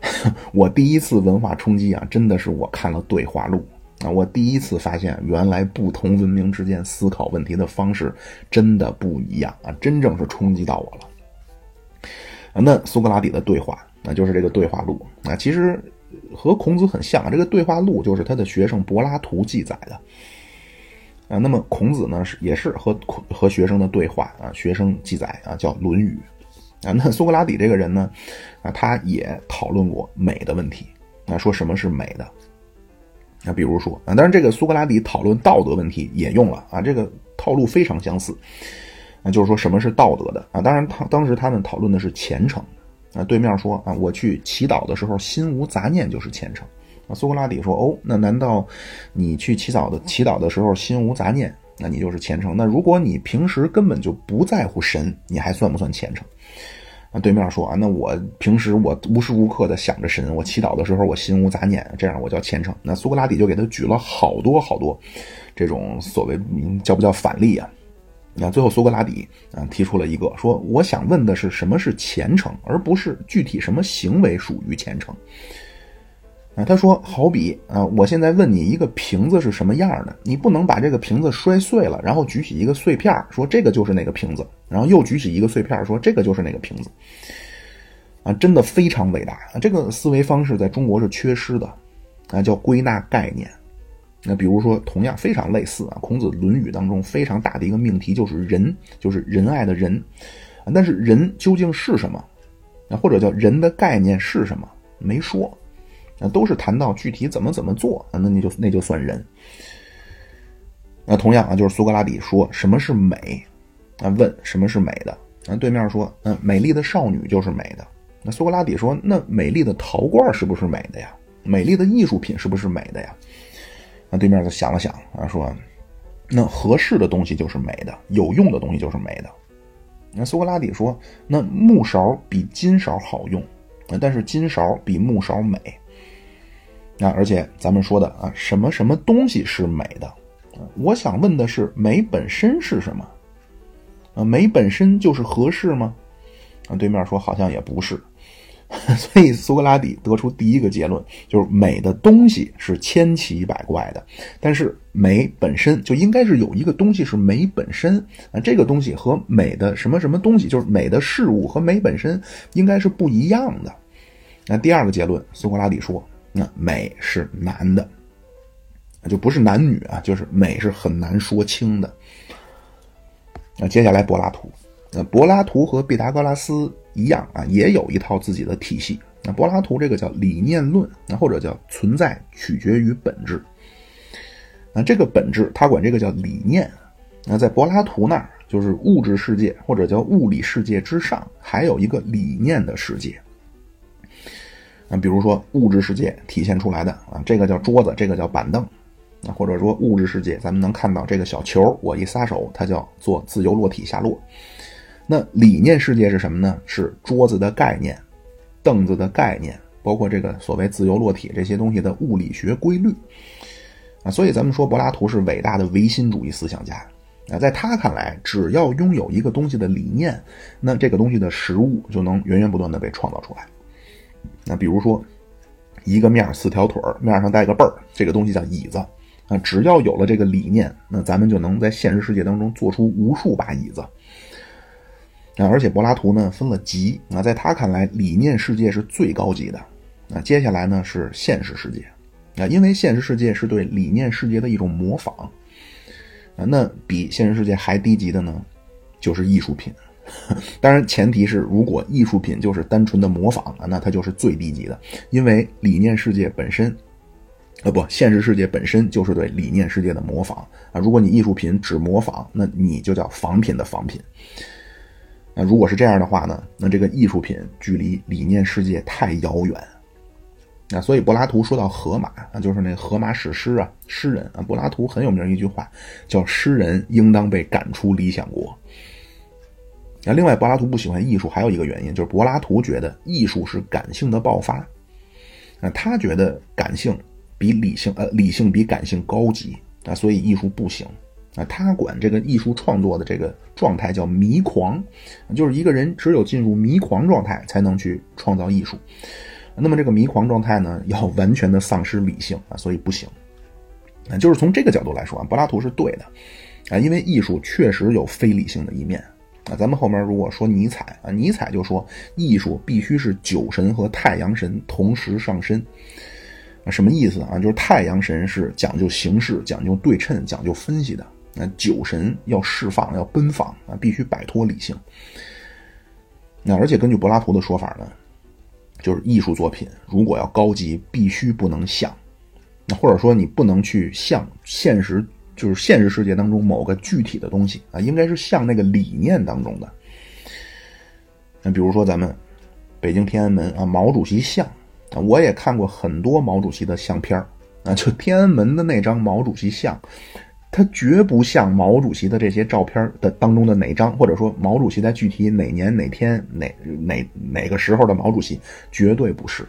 我第一次文化冲击啊，真的是我看了对话录啊，我第一次发现原来不同文明之间思考问题的方式真的不一样啊，真正是冲击到我了。那苏格拉底的对话。那就是这个对话录啊，其实和孔子很像啊。这个对话录就是他的学生柏拉图记载的啊。那么孔子呢是也是和和学生的对话啊，学生记载啊叫《论语》啊。那苏格拉底这个人呢啊，他也讨论过美的问题啊，说什么是美的那？比如说啊，当然这个苏格拉底讨论道德问题也用了啊，这个套路非常相似啊，就是说什么是道德的啊？当然他当时他们讨论的是虔诚。啊，对面说啊，我去祈祷的时候心无杂念就是虔诚。啊，苏格拉底说哦，那难道你去祈祷的祈祷的时候心无杂念，那你就是虔诚？那如果你平时根本就不在乎神，你还算不算虔诚？对面说啊，那我平时我无时无刻的想着神，我祈祷的时候我心无杂念，这样我叫虔诚。那苏格拉底就给他举了好多好多这种所谓叫不叫反例啊？那最后苏格拉底啊提出了一个说，我想问的是什么是虔诚，而不是具体什么行为属于虔诚。啊，他说好比啊，我现在问你一个瓶子是什么样的，你不能把这个瓶子摔碎了，然后举起一个碎片说这个就是那个瓶子，然后又举起一个碎片说这个就是那个瓶子。啊，真的非常伟大！这个思维方式在中国是缺失的，啊，叫归纳概念。那比如说，同样非常类似啊，孔子《论语》当中非常大的一个命题就是仁，就是仁爱的仁。但是仁究竟是什么？啊，或者叫人的概念是什么？没说。那，都是谈到具体怎么怎么做，那你就那就算人。那同样啊，就是苏格拉底说什么是美？啊，问什么是美的？啊，对面说，嗯，美丽的少女就是美的。那苏格拉底说，那美丽的陶罐是不是美的呀？美丽的艺术品是不是美的呀？那对面就想了想啊，说：“那合适的东西就是美的，有用的东西就是美的。”那苏格拉底说：“那木勺比金勺好用，但是金勺比木勺美。”那而且咱们说的啊，什么什么东西是美的？我想问的是，美本身是什么？啊，美本身就是合适吗？啊，对面说好像也不是。所以苏格拉底得出第一个结论，就是美的东西是千奇百怪的，但是美本身就应该是有一个东西是美本身啊，这个东西和美的什么什么东西，就是美的事物和美本身应该是不一样的。那第二个结论，苏格拉底说，那美是难的，就不是男女啊，就是美是很难说清的。那接下来柏拉图，那柏拉图和毕达哥拉斯。一样啊，也有一套自己的体系那柏拉图这个叫理念论，那或者叫存在取决于本质。那这个本质，他管这个叫理念。那在柏拉图那儿，就是物质世界或者叫物理世界之上，还有一个理念的世界。啊，比如说物质世界体现出来的啊，这个叫桌子，这个叫板凳，啊，或者说物质世界，咱们能看到这个小球，我一撒手，它叫做自由落体下落。那理念世界是什么呢？是桌子的概念，凳子的概念，包括这个所谓自由落体这些东西的物理学规律。啊，所以咱们说柏拉图是伟大的唯心主义思想家。啊，在他看来，只要拥有一个东西的理念，那这个东西的实物就能源源不断的被创造出来。那比如说，一个面四条腿面上带个背儿，这个东西叫椅子。啊，只要有了这个理念，那咱们就能在现实世界当中做出无数把椅子。啊，而且柏拉图呢分了级。啊，在他看来，理念世界是最高级的。啊，接下来呢是现实世界。啊，因为现实世界是对理念世界的一种模仿。啊，那比现实世界还低级的呢，就是艺术品。当然，前提是如果艺术品就是单纯的模仿啊，那它就是最低级的。因为理念世界本身，呃，不，现实世界本身就是对理念世界的模仿啊。如果你艺术品只模仿，那你就叫仿品的仿品。那如果是这样的话呢，那这个艺术品距离理念世界太遥远。那所以柏拉图说到荷马啊，就是那荷马史诗啊，诗人啊，柏拉图很有名一句话，叫“诗人应当被赶出理想国”。那另外，柏拉图不喜欢艺术，还有一个原因就是柏拉图觉得艺术是感性的爆发。那他觉得感性比理性，呃，理性比感性高级啊，所以艺术不行啊。他管这个艺术创作的这个状态叫迷狂，就是一个人只有进入迷狂状态才能去创造艺术。那么这个迷狂状态呢，要完全的丧失理性啊，所以不行。啊，就是从这个角度来说啊，柏拉图是对的啊，因为艺术确实有非理性的一面。啊，咱们后面如果说尼采啊，尼采就说艺术必须是酒神和太阳神同时上身。啊，什么意思啊？就是太阳神是讲究形式、讲究对称、讲究分析的。那酒神要释放、要奔放啊，必须摆脱理性。那而且根据柏拉图的说法呢，就是艺术作品如果要高级，必须不能像，那或者说你不能去像现实。就是现实世界当中某个具体的东西啊，应该是像那个理念当中的。那比如说咱们北京天安门啊，毛主席像，我也看过很多毛主席的相片啊，就天安门的那张毛主席像，它绝不像毛主席的这些照片的当中的哪张，或者说毛主席在具体哪年哪天哪哪哪个时候的毛主席，绝对不是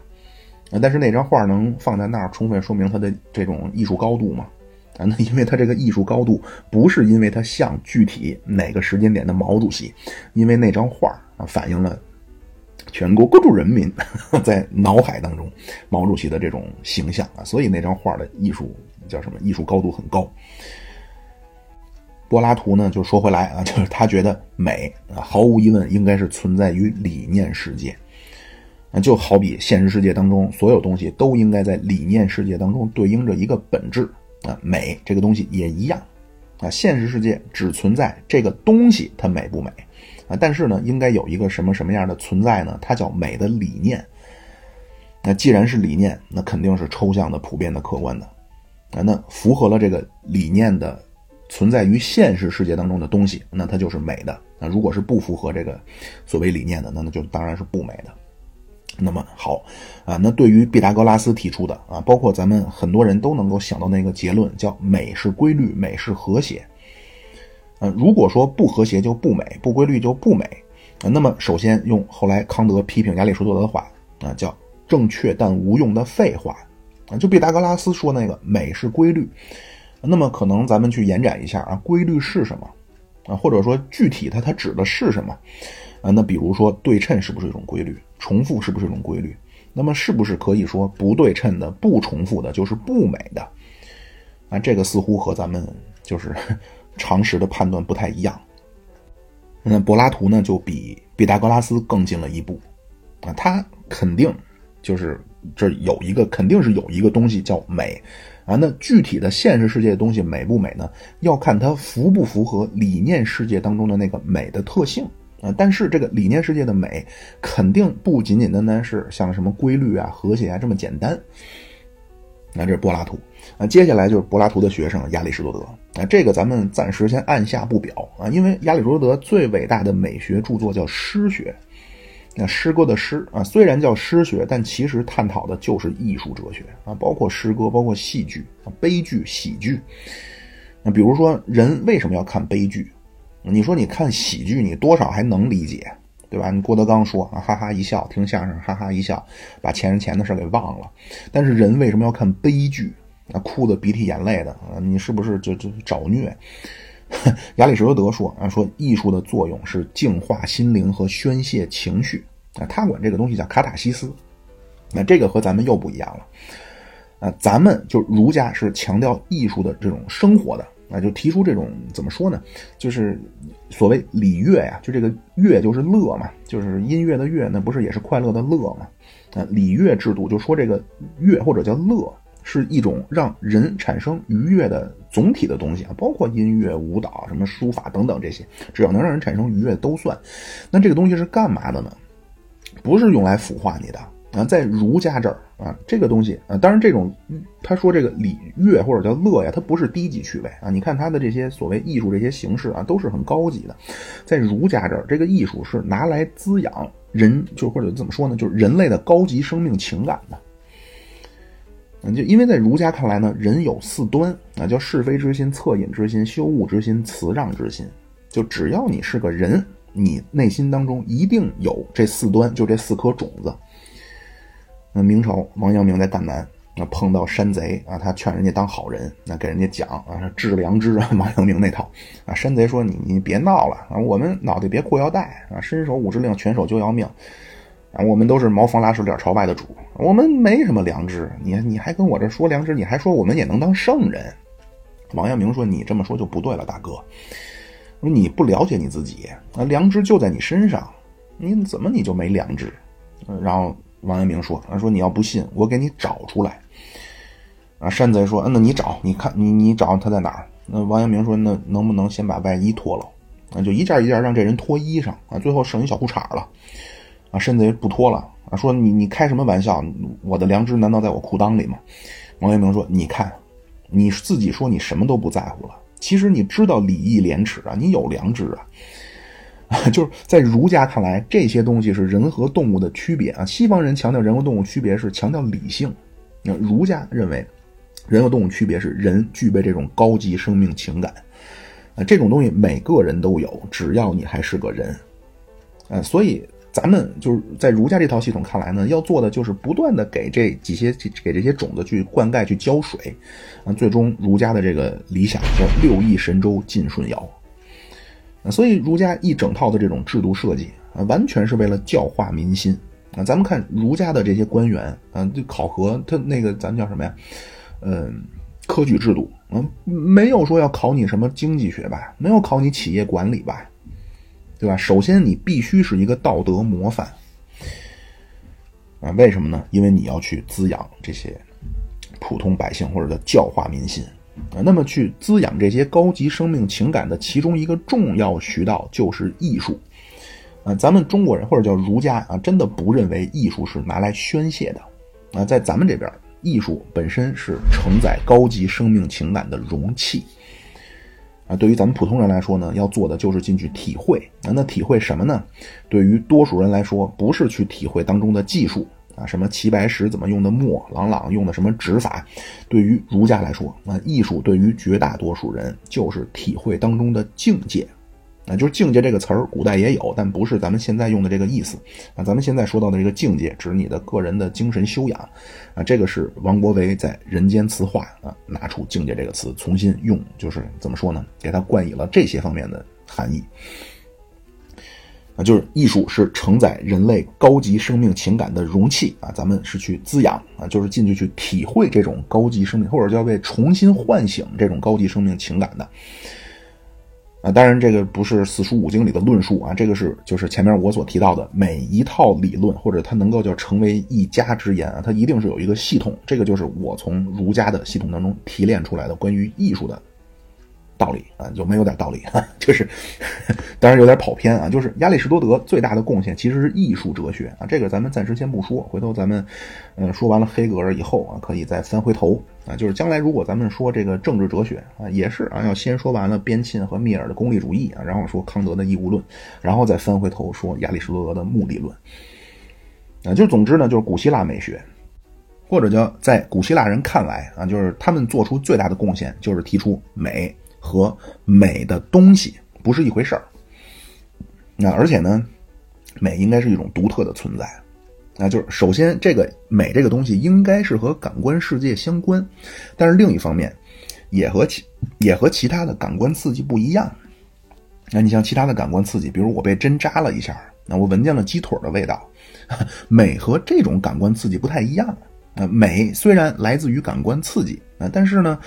啊。但是那张画能放在那儿，充分说明他的这种艺术高度嘛。啊，那因为他这个艺术高度不是因为他像具体哪个时间点的毛主席，因为那张画啊反映了全国各族人民 在脑海当中毛主席的这种形象啊，所以那张画的艺术叫什么？艺术高度很高。柏拉图呢，就说回来啊，就是他觉得美啊，毫无疑问应该是存在于理念世界啊，就好比现实世界当中所有东西都应该在理念世界当中对应着一个本质。啊，美这个东西也一样，啊，现实世界只存在这个东西，它美不美？啊，但是呢，应该有一个什么什么样的存在呢？它叫美的理念。那既然是理念，那肯定是抽象的、普遍的、客观的。啊，那符合了这个理念的存在于现实世界当中的东西，那它就是美的。那如果是不符合这个所谓理念的，那那就当然是不美的。那么好，啊，那对于毕达哥拉斯提出的啊，包括咱们很多人都能够想到那个结论，叫美是规律，美是和谐。嗯，如果说不和谐就不美，不规律就不美。啊，那么首先用后来康德批评亚里士多德的话啊，叫正确但无用的废话。啊，就毕达哥拉斯说那个美是规律，那么可能咱们去延展一下啊，规律是什么？啊，或者说具体它它指的是什么？啊，那比如说对称是不是一种规律？重复是不是一种规律？那么是不是可以说不对称的、不重复的，就是不美的？啊，这个似乎和咱们就是 常识的判断不太一样。那柏拉图呢，就比毕达哥拉斯更进了一步。啊，他肯定就是这有一个，肯定是有一个东西叫美。啊，那具体的现实世界的东西美不美呢？要看它符不符合理念世界当中的那个美的特性。但是这个理念世界的美，肯定不仅仅单单是像什么规律啊、和谐啊这么简单。那这是柏拉图，啊，接下来就是柏拉图的学生亚里士多德，啊，这个咱们暂时先按下不表啊，因为亚里士多德最伟大的美学著作叫诗学，那诗歌的诗啊，虽然叫诗学，但其实探讨的就是艺术哲学啊，包括诗歌，包括戏剧啊，悲剧、喜剧。那比如说，人为什么要看悲剧？你说你看喜剧，你多少还能理解，对吧？你郭德纲说啊，哈哈一笑，听相声，哈哈一笑，把欠人钱的事给忘了。但是人为什么要看悲剧？啊，哭的鼻涕眼泪的啊，你是不是就就找虐？亚里士多德说啊，说艺术的作用是净化心灵和宣泄情绪啊，他管这个东西叫卡塔西斯。那这个和咱们又不一样了啊，咱们就儒家是强调艺术的这种生活的。啊，就提出这种怎么说呢？就是所谓礼乐呀，就这个乐就是乐嘛，就是音乐的乐，那不是也是快乐的乐嘛？啊，礼乐制度就说这个乐或者叫乐，是一种让人产生愉悦的总体的东西啊，包括音乐、舞蹈、什么书法等等这些，只要能让人产生愉悦都算。那这个东西是干嘛的呢？不是用来腐化你的。啊，在儒家这儿啊，这个东西啊，当然这种他说这个礼乐或者叫乐呀，它不是低级趣味啊。你看他的这些所谓艺术这些形式啊，都是很高级的。在儒家这儿，这个艺术是拿来滋养人，就或者怎么说呢，就是人类的高级生命情感的。嗯，就因为在儒家看来呢，人有四端啊，叫是非之心、恻隐之心、羞恶之心、辞让之心。就只要你是个人，你内心当中一定有这四端，就这四颗种子。那明朝王阳明在赣南，那碰到山贼啊，他劝人家当好人，那给人家讲啊，治良知啊，王阳明那套啊。山贼说：“你你别闹了啊，我们脑袋别裤腰带啊，伸手五指令，拳手就要命啊。我们都是茅房拉屎脸朝外的主，我们没什么良知。你你还跟我这说良知，你还说我们也能当圣人？”王阳明说：“你这么说就不对了，大哥，你不了解你自己啊，良知就在你身上，你怎么你就没良知？”然后。王阳明说：“啊，说你要不信，我给你找出来。”啊，山贼说：“嗯，那你找，你看，你你找他在哪儿？”那王阳明说：“那能不能先把外衣脱了？啊，就一件一件让这人脱衣裳啊，最后剩一小裤衩了。”啊，山贼不脱了啊，说：“你你开什么玩笑？我的良知难道在我裤裆里吗？”王阳明说：“你看，你自己说你什么都不在乎了，其实你知道礼义廉耻啊，你有良知啊。”啊，就是在儒家看来，这些东西是人和动物的区别啊。西方人强调人和动物区别是强调理性，那儒家认为，人和动物区别是人具备这种高级生命情感，啊，这种东西每个人都有，只要你还是个人，呃，所以咱们就是在儒家这套系统看来呢，要做的就是不断的给这几些给这些种子去灌溉、去浇水，啊，最终儒家的这个理想叫六艺神州尽舜尧。所以儒家一整套的这种制度设计啊，完全是为了教化民心啊。咱们看儒家的这些官员啊，就考核他那个咱叫什么呀？嗯，科举制度嗯，没有说要考你什么经济学吧，没有考你企业管理吧，对吧？首先你必须是一个道德模范啊。为什么呢？因为你要去滋养这些普通百姓，或者叫教化民心。啊，那么去滋养这些高级生命情感的其中一个重要渠道就是艺术。啊，咱们中国人或者叫儒家啊，真的不认为艺术是拿来宣泄的。啊，在咱们这边，艺术本身是承载高级生命情感的容器。啊，对于咱们普通人来说呢，要做的就是进去体会。啊，那体会什么呢？对于多数人来说，不是去体会当中的技术。啊，什么齐白石怎么用的墨，郎朗用的什么指法？对于儒家来说，啊，艺术对于绝大多数人就是体会当中的境界，啊，就是境界这个词儿，古代也有，但不是咱们现在用的这个意思。啊，咱们现在说到的这个境界，指你的个人的精神修养。啊，这个是王国维在《人间词话》啊拿出境界这个词，重新用，就是怎么说呢？给它冠以了这些方面的含义。啊，就是艺术是承载人类高级生命情感的容器啊，咱们是去滋养啊，就是进去去体会这种高级生命，或者叫为重新唤醒这种高级生命情感的啊。当然，这个不是四书五经里的论述啊，这个是就是前面我所提到的每一套理论，或者它能够叫成为一家之言啊，它一定是有一个系统。这个就是我从儒家的系统当中提炼出来的关于艺术的道理啊，有没有点道理哈？就是，当然有点跑偏啊。就是亚里士多德最大的贡献其实是艺术哲学啊，这个咱们暂时先不说，回头咱们，嗯，说完了黑格尔以后啊，可以再翻回头啊。就是将来如果咱们说这个政治哲学啊，也是啊，要先说完了边沁和密尔的功利主义啊，然后说康德的义务论，然后再翻回头说亚里士多德的目的论啊。就总之呢，就是古希腊美学。或者叫在古希腊人看来啊，就是他们做出最大的贡献，就是提出美和美的东西不是一回事儿。那而且呢，美应该是一种独特的存在。那就是首先，这个美这个东西应该是和感官世界相关，但是另一方面，也和其也和其他的感官刺激不一样。那你像其他的感官刺激，比如我被针扎了一下，那我闻见了鸡腿的味道，美和这种感官刺激不太一样。啊，美虽然来自于感官刺激啊，但是呢，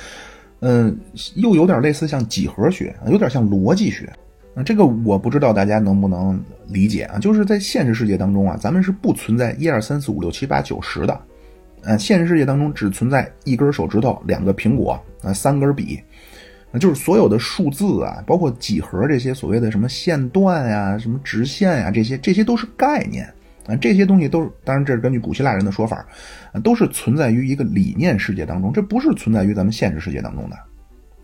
嗯，又有点类似像几何学，有点像逻辑学啊。这个我不知道大家能不能理解啊？就是在现实世界当中啊，咱们是不存在一二三四五六七八九十的，呃，现实世界当中只存在一根手指头、两个苹果啊、三根笔，啊，就是所有的数字啊，包括几何这些所谓的什么线段呀、什么直线呀，这些这些都是概念。啊，这些东西都是，当然这是根据古希腊人的说法，都是存在于一个理念世界当中，这不是存在于咱们现实世界当中的。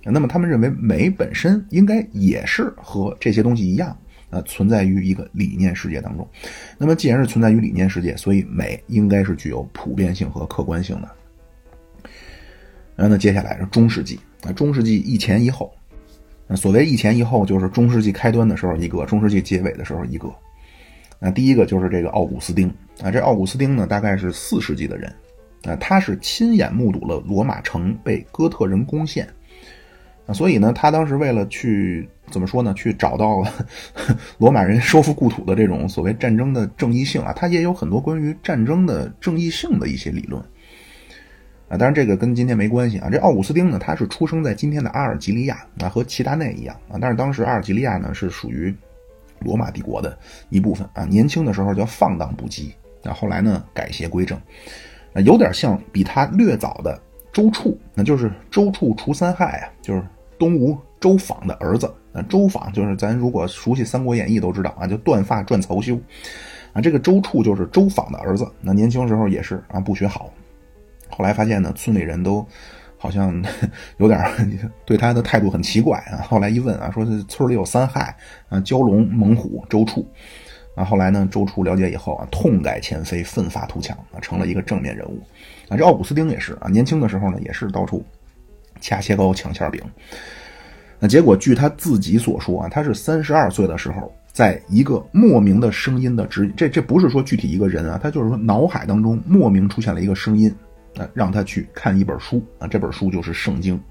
那么他们认为美本身应该也是和这些东西一样，啊，存在于一个理念世界当中。那么既然是存在于理念世界，所以美应该是具有普遍性和客观性的。然后呢，接下来是中世纪，啊，中世纪一前一后，所谓一前一后，就是中世纪开端的时候一个，中世纪结尾的时候一个。那第一个就是这个奥古斯丁啊，这奥古斯丁呢，大概是四世纪的人啊，他是亲眼目睹了罗马城被哥特人攻陷啊，所以呢，他当时为了去怎么说呢，去找到了 罗马人收复故土的这种所谓战争的正义性啊，他也有很多关于战争的正义性的一些理论啊，当然这个跟今天没关系啊。这奥古斯丁呢，他是出生在今天的阿尔及利亚啊，和齐达内一样啊，但是当时阿尔及利亚呢是属于。罗马帝国的一部分。啊，年轻的时候叫放荡不羁啊，后来呢改邪归正，啊，有点像比他略早的周处，那就是周处除三害啊，就是东吴周访的儿子啊。周访就是咱如果熟悉《三国演义》都知道啊，就断发转曹休啊。这个周处就是周访的儿子，那年轻时候也是啊不学好，后来发现呢村里人都。好像 有点对他的态度很奇怪啊。后来一问啊，说村里有三害啊，蛟龙、猛虎、周处。啊，后来呢，周处了解以后啊，痛改前非，奋发图强啊，成了一个正面人物。啊，这奥古斯丁也是啊，年轻的时候呢，也是到处掐切糕、抢馅饼。那结果据他自己所说啊，他是三十二岁的时候，在一个莫名的声音的指这这不是说具体一个人啊，他就是说脑海当中莫名出现了一个声音。啊，让他去看一本书啊，这本书就是圣经。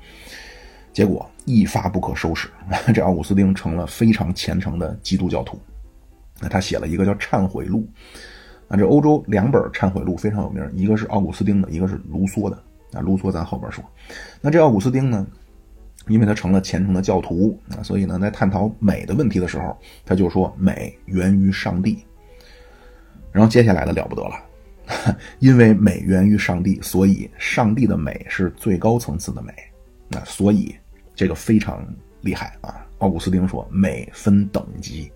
结果一发不可收拾，这奥古斯丁成了非常虔诚的基督教徒。那他写了一个叫《忏悔录》啊，这欧洲两本忏悔录非常有名，一个是奥古斯丁的，一个是卢梭的啊。卢梭咱后边说。那这奥古斯丁呢，因为他成了虔诚的教徒啊，所以呢，在探讨美的问题的时候，他就说美源于上帝。然后接下来的了不得了。因为美源于上帝，所以上帝的美是最高层次的美。那所以这个非常厉害啊！奥古斯丁说，美分等级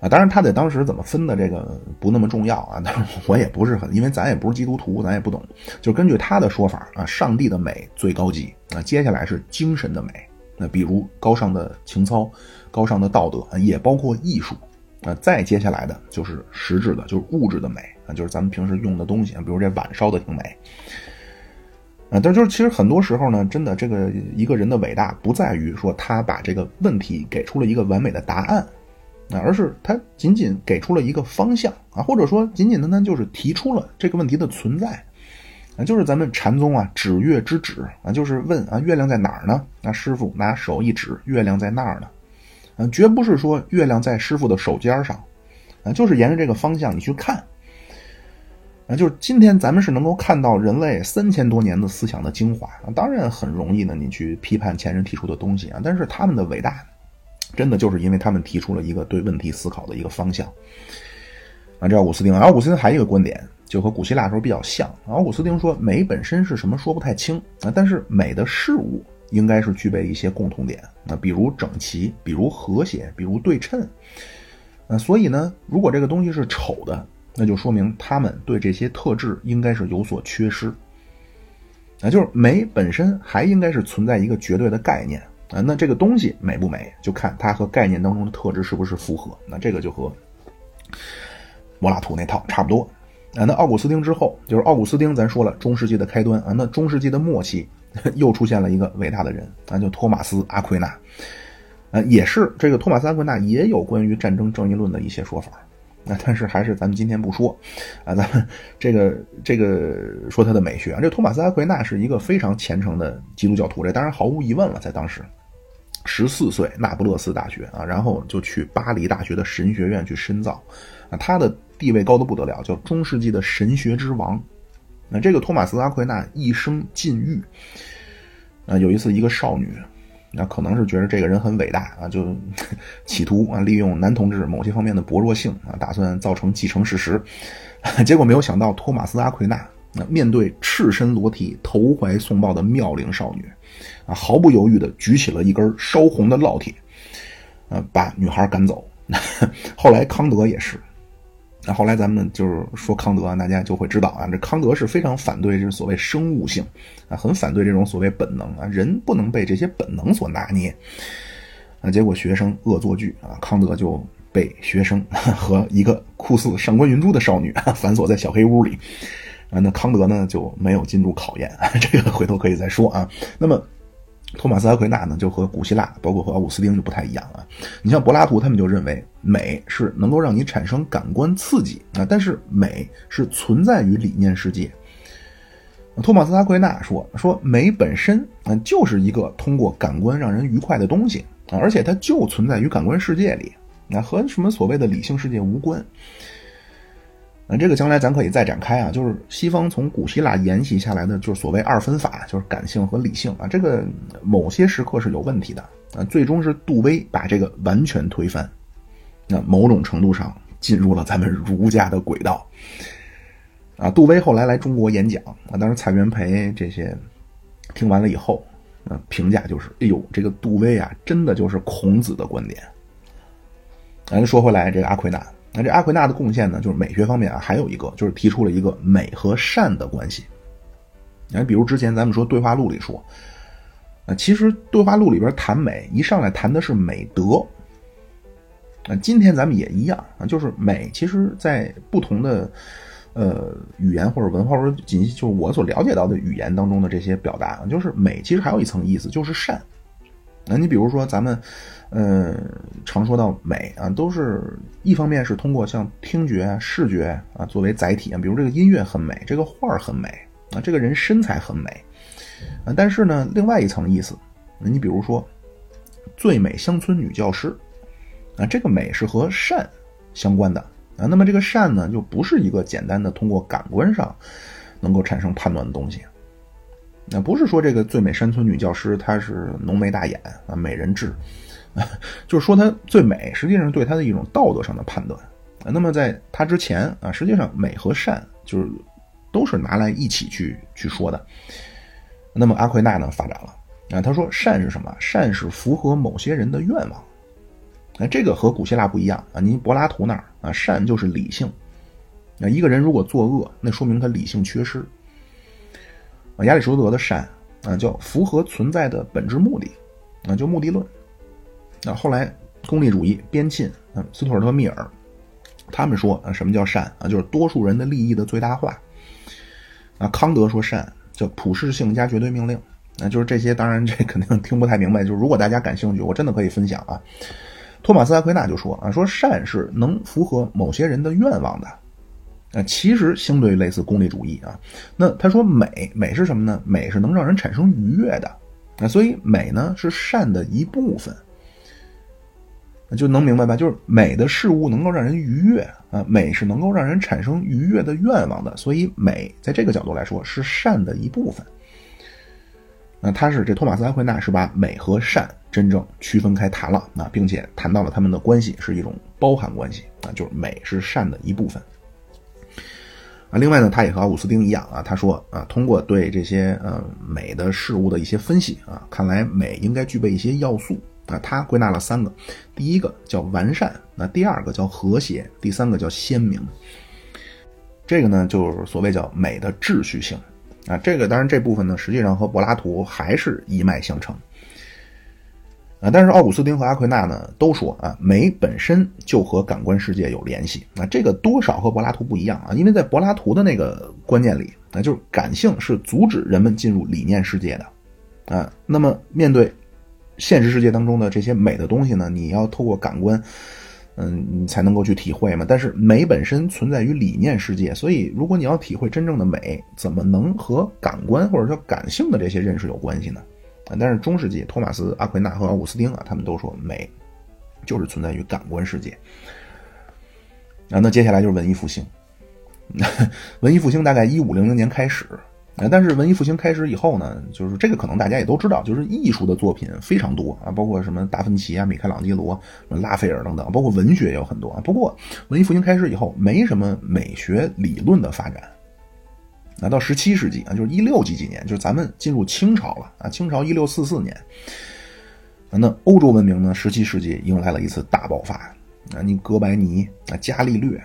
啊。当然，他在当时怎么分的这个不那么重要啊。但是我也不是很，因为咱也不是基督徒，咱也不懂。就根据他的说法啊，上帝的美最高级啊，接下来是精神的美。那比如高尚的情操、高尚的道德，也包括艺术。啊，再接下来的就是实质的，就是物质的美啊，就是咱们平时用的东西，比如这碗烧的挺美啊。但就是其实很多时候呢，真的这个一个人的伟大不在于说他把这个问题给出了一个完美的答案啊，而是他仅仅给出了一个方向啊，或者说简简单单就是提出了这个问题的存在啊，就是咱们禅宗啊，指月之指啊，就是问啊，月亮在哪儿呢？那师傅拿手一指，月亮在那儿呢。嗯，绝不是说月亮在师傅的手尖上，啊，就是沿着这个方向你去看，啊，就是今天咱们是能够看到人类三千多年的思想的精华，当然很容易呢，你去批判前人提出的东西啊，但是他们的伟大，真的就是因为他们提出了一个对问题思考的一个方向，啊，这奥古斯丁，奥古斯丁还有一个观点，就和古希腊时候比较像，奥古斯丁说美本身是什么说不太清啊，但是美的事物应该是具备一些共同点，那比如整齐，比如和谐，比如对称。呃，所以呢，如果这个东西是丑的，那就说明他们对这些特质应该是有所缺失。啊，就是美本身还应该是存在一个绝对的概念啊，那这个东西美不美，就看它和概念当中的特质是不是符合。那这个就和柏拉图那套差不多。啊，那奥古斯丁之后，就是奥古斯丁，咱说了中世纪的开端啊，那中世纪的末期又出现了一个伟大的人啊，叫托马斯阿奎那。呃，也是这个托马斯阿奎那也有关于战争正义论的一些说法，啊，但是还是咱们今天不说，啊，咱们这个这个说他的美学啊，这托马斯阿奎那是一个非常虔诚的基督教徒，这当然毫无疑问了，在当时，十四岁那不勒斯大学啊，然后就去巴黎大学的神学院去深造，啊，他的地位高的不得了，叫中世纪的神学之王，那这个托马斯阿奎那一生禁欲，啊，有一次一个少女。那可能是觉得这个人很伟大啊，就 企图啊利用男同志某些方面的薄弱性啊，打算造成继承事实。结果没有想到，托马斯阿奎纳那面对赤身裸体、投怀送抱的妙龄少女，啊，毫不犹豫地举起了一根烧红的烙铁，呃，把女孩赶走。后来康德也是。那后来咱们就是说康德啊，大家就会知道啊，这康德是非常反对这所谓生物性啊，很反对这种所谓本能啊，人不能被这些本能所拿捏啊。结果学生恶作剧啊，康德就被学生 和一个酷似上官云珠的少女 反锁在小黑屋里啊。那康德呢就没有进入考验，这个回头可以再说啊。那么。托马斯·阿奎那呢，就和古希腊，包括和奥古斯丁就不太一样啊。你像柏拉图，他们就认为美是能够让你产生感官刺激啊，但是美是存在于理念世界。托马斯·阿奎那说：“说美本身啊，就是一个通过感官让人愉快的东西啊，而且它就存在于感官世界里，那和什么所谓的理性世界无关。”那这个将来咱可以再展开啊，就是西方从古希腊沿袭下来的，就是所谓二分法，就是感性和理性啊。这个某些时刻是有问题的啊，最终是杜威把这个完全推翻，那某种程度上进入了咱们儒家的轨道啊。杜威后来来中国演讲啊，当时蔡元培这些听完了以后，啊，评价就是：哎呦，这个杜威啊，真的就是孔子的观点。咱说回来，这个阿奎那。那这阿奎那的贡献呢，就是美学方面啊，还有一个就是提出了一个美和善的关系。你看，比如之前咱们说《对话录》里说，啊，其实《对话录》里边谈美，一上来谈的是美德。啊，今天咱们也一样啊，就是美，其实在不同的呃语言或者文化或者仅就是我所了解到的语言当中的这些表达，就是美其实还有一层意思，就是善。那你比如说咱们。呃，常说到美啊，都是一方面是通过像听觉、视觉啊作为载体啊，比如这个音乐很美，这个画很美啊，这个人身材很美啊。但是呢，另外一层意思，你比如说最美乡村女教师啊，这个美是和善相关的啊。那么这个善呢，就不是一个简单的通过感官上能够产生判断的东西。那不是说这个最美山村女教师她是浓眉大眼啊，美人痣。就是说，它最美，实际上对它的一种道德上的判断。那么在它之前啊，实际上美和善就是都是拿来一起去去说的。那么阿奎那呢，发展了啊，他说善是什么？善是符合某些人的愿望。那这个和古希腊不一样啊，您柏拉图那儿啊，善就是理性。那一个人如果作恶，那说明他理性缺失。啊，亚里士多德的善啊，叫符合存在的本质目的啊，就目的论。那后来，功利主义、边沁，嗯，斯图尔特·密尔，他们说啊，什么叫善啊？就是多数人的利益的最大化。啊，康德说善叫普适性加绝对命令。啊，就是这些，当然这肯定听不太明白。就是如果大家感兴趣，我真的可以分享啊。托马斯·阿奎那就说啊，说善是能符合某些人的愿望的。啊，其实相对类似功利主义啊。那他说美，美是什么呢？美是能让人产生愉悦的。啊，所以美呢是善的一部分。就能明白吧？就是美的事物能够让人愉悦啊，美是能够让人产生愉悦的愿望的，所以美在这个角度来说是善的一部分。那他是这托马斯·阿奎那是把美和善真正区分开谈了啊，并且谈到了他们的关系是一种包含关系啊，就是美是善的一部分。啊，另外呢，他也和奥古斯丁一样啊，他说啊，通过对这些呃美的事物的一些分析啊，看来美应该具备一些要素啊，他归纳了三个，第一个叫完善，那第二个叫和谐，第三个叫鲜明。这个呢，就是所谓叫美的秩序性啊，这个当然这部分呢，实际上和柏拉图还是一脉相承。啊，但是奥古斯丁和阿奎那呢都说啊，美本身就和感官世界有联系。啊，这个多少和柏拉图不一样啊，因为在柏拉图的那个观念里，啊，就是感性是阻止人们进入理念世界的。啊，那么面对现实世界当中的这些美的东西呢，你要透过感官，嗯，你才能够去体会嘛。但是美本身存在于理念世界，所以如果你要体会真正的美，怎么能和感官或者说感性的这些认识有关系呢？但是中世纪，托马斯·阿奎那和奥古斯丁啊，他们都说美就是存在于感官世界。啊，那接下来就是文艺复兴。文艺复兴大概一五零零年开始，但是文艺复兴开始以后呢，就是这个可能大家也都知道，就是艺术的作品非常多啊，包括什么达芬奇啊、米开朗基罗、拉斐尔等等，包括文学也有很多啊。不过文艺复兴开始以后，没什么美学理论的发展。那到十七世纪啊，就是一六几几年，就是咱们进入清朝了啊。清朝一六四四年，那欧洲文明呢，十七世纪迎来了一次大爆发啊。你哥白尼啊，伽利略，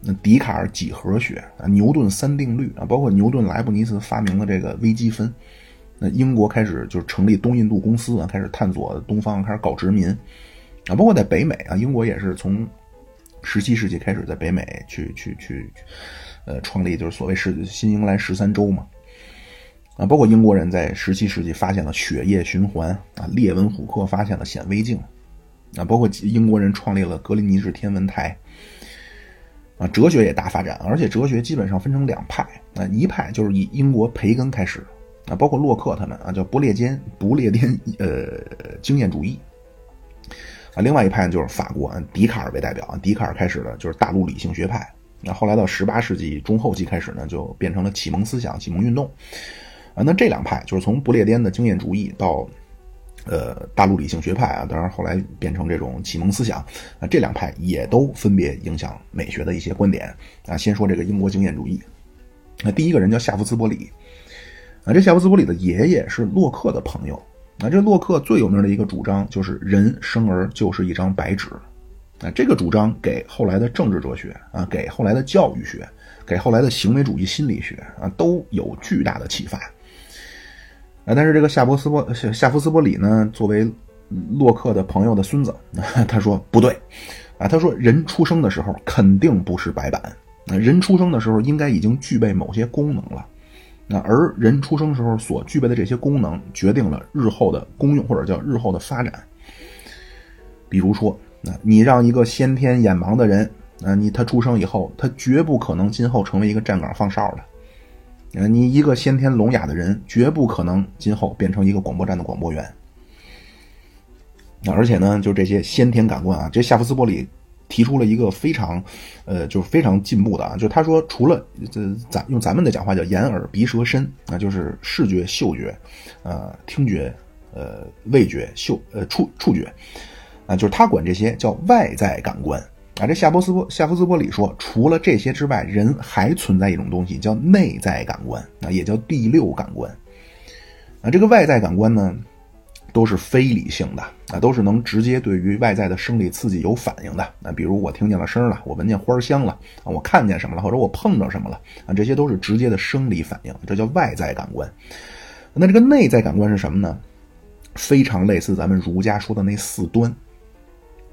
那笛卡尔几何学啊，牛顿三定律啊，包括牛顿、莱布尼茨发明了这个微积分。那英国开始就是成立东印度公司啊，开始探索东方，开始搞殖民啊。包括在北美啊，英国也是从十七世纪开始在北美去去去。呃，创立就是所谓是新英格兰十三州嘛，啊，包括英国人在十七世纪发现了血液循环啊，列文虎克发现了显微镜，啊，包括英国人创立了格林尼治天文台，啊，哲学也大发展，而且哲学基本上分成两派，啊，一派就是以英国培根开始，啊，包括洛克他们啊，叫不列颠不列颠呃经验主义，啊，另外一派就是法国笛卡尔为代表，笛卡尔开始的就是大陆理性学派。那后来到十八世纪中后期开始呢，就变成了启蒙思想、启蒙运动，啊，那这两派就是从不列颠的经验主义到，呃，大陆理性学派啊，当然后来变成这种启蒙思想，啊，这两派也都分别影响美学的一些观点，啊，先说这个英国经验主义，那第一个人叫夏夫斯伯里，啊，这夏夫斯伯里的爷爷是洛克的朋友，啊，这洛克最有名的一个主张就是人生而就是一张白纸。啊，这个主张给后来的政治哲学啊，给后来的教育学，给后来的行为主义心理学啊，都有巨大的启发。啊，但是这个夏伯斯波夏夏夫斯伯里呢，作为洛克的朋友的孙子，他说不对，啊，他说人出生的时候肯定不是白板，人出生的时候应该已经具备某些功能了，那而人出生时候所具备的这些功能，决定了日后的功用或者叫日后的发展，比如说。那你让一个先天眼盲的人，啊，你他出生以后，他绝不可能今后成为一个站岗放哨的。啊，你一个先天聋哑的人，绝不可能今后变成一个广播站的广播员。那而且呢，就这些先天感官啊，这夏夫斯伯里提出了一个非常，呃，就是非常进步的啊，就他说，除了这咱用咱们的讲话叫眼耳鼻舌身啊，就是视觉、嗅觉，呃，听觉，呃，味觉、嗅，呃，触触觉。啊，就是他管这些叫外在感官啊。这夏波斯波夏夫斯波里说，除了这些之外，人还存在一种东西叫内在感官啊，也叫第六感官啊。这个外在感官呢，都是非理性的啊，都是能直接对于外在的生理刺激有反应的啊。比如我听见了声了，我闻见花香了啊，我看见什么了，或者我碰着什么了啊，这些都是直接的生理反应，这叫外在感官。那这个内在感官是什么呢？非常类似咱们儒家说的那四端。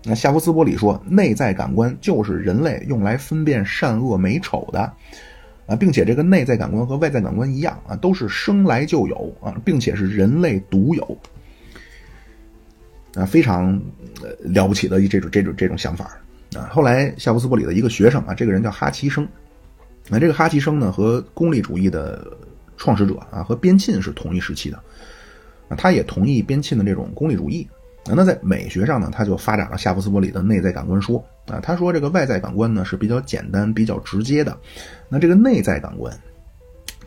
那夏夫斯伯里说，内在感官就是人类用来分辨善恶美丑的，啊，并且这个内在感官和外在感官一样啊，都是生来就有啊，并且是人类独有，啊，非常呃了不起的这种这种这种想法啊。后来夏夫斯伯里的一个学生啊，这个人叫哈奇生，那这个哈奇生呢，和功利主义的创始者啊，和边沁是同一时期的，啊，他也同意边沁的这种功利主义。那在美学上呢，他就发展了夏普斯伯里的内在感官说啊。他说这个外在感官呢是比较简单、比较直接的，那这个内在感官，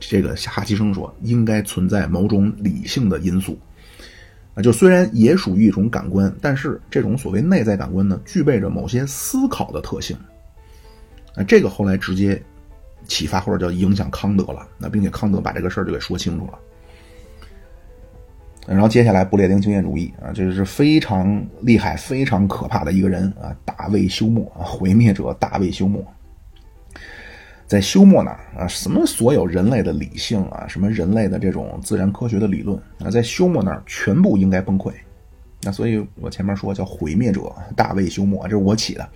这个哈奇生说应该存在某种理性的因素啊。就虽然也属于一种感官，但是这种所谓内在感官呢，具备着某些思考的特性啊。这个后来直接启发或者叫影响康德了。那并且康德把这个事儿就给说清楚了。然后接下来不列颠经验主义啊，这是非常厉害、非常可怕的一个人啊，大卫休谟啊，毁灭者大卫休谟。在休谟那儿啊，什么所有人类的理性啊，什么人类的这种自然科学的理论啊，在休谟那儿全部应该崩溃。那所以我前面说叫毁灭者大卫休谟，这是我起的。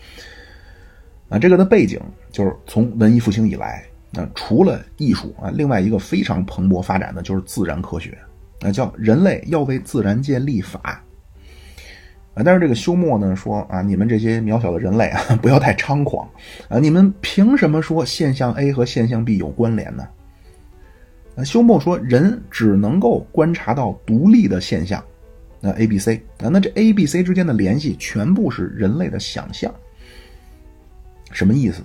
啊，这个的背景就是从文艺复兴以来，啊，除了艺术啊，另外一个非常蓬勃发展的就是自然科学，啊，叫人类要为自然界立法。啊，但是这个休谟呢说啊，你们这些渺小的人类啊，不要太猖狂啊！你们凭什么说现象 A 和现象 B 有关联呢？啊，休谟说人只能够观察到独立的现象，那 A、B、C 啊，那这 A、B、C 之间的联系全部是人类的想象。什么意思？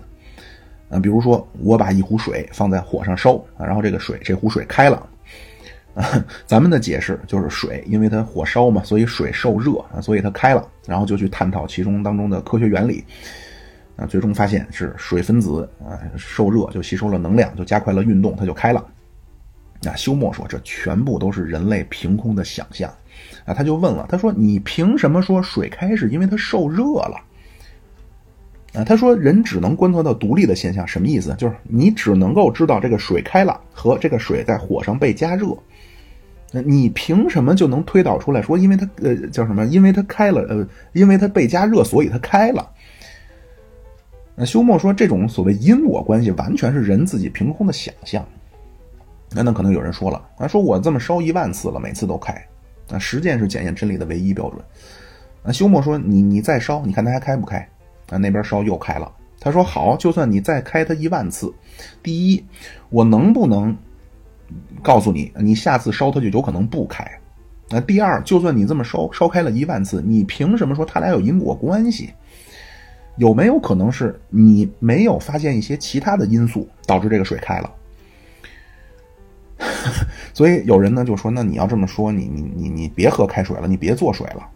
啊，比如说我把一壶水放在火上烧啊，然后这个水这壶水开了。咱们的解释就是水，因为它火烧嘛，所以水受热啊，所以它开了。然后就去探讨其中当中的科学原理啊，最终发现是水分子啊受热就吸收了能量，就加快了运动，它就开了。啊，休谟说这全部都是人类凭空的想象啊，他就问了，他说你凭什么说水开是因为它受热了？啊，他说人只能观测到独立的现象，什么意思？就是你只能够知道这个水开了和这个水在火上被加热。那你凭什么就能推导出来说，因为它呃叫什么？因为它开了，呃，因为它被加热，所以它开了。那休谟说，这种所谓因果关系完全是人自己凭空的想象。那那可能有人说了，啊，说我这么烧一万次了，每次都开。啊，实践是检验真理的唯一标准。那休谟说，你你再烧，你看它还开不开？啊，那边烧又开了。他说好，就算你再开它一万次，第一，我能不能？告诉你，你下次烧它就有可能不开。那第二，就算你这么烧烧开了一万次，你凭什么说它俩有因果关系？有没有可能是你没有发现一些其他的因素导致这个水开了？所以有人呢就说，那你要这么说，你你你你别喝开水了，你别做水了。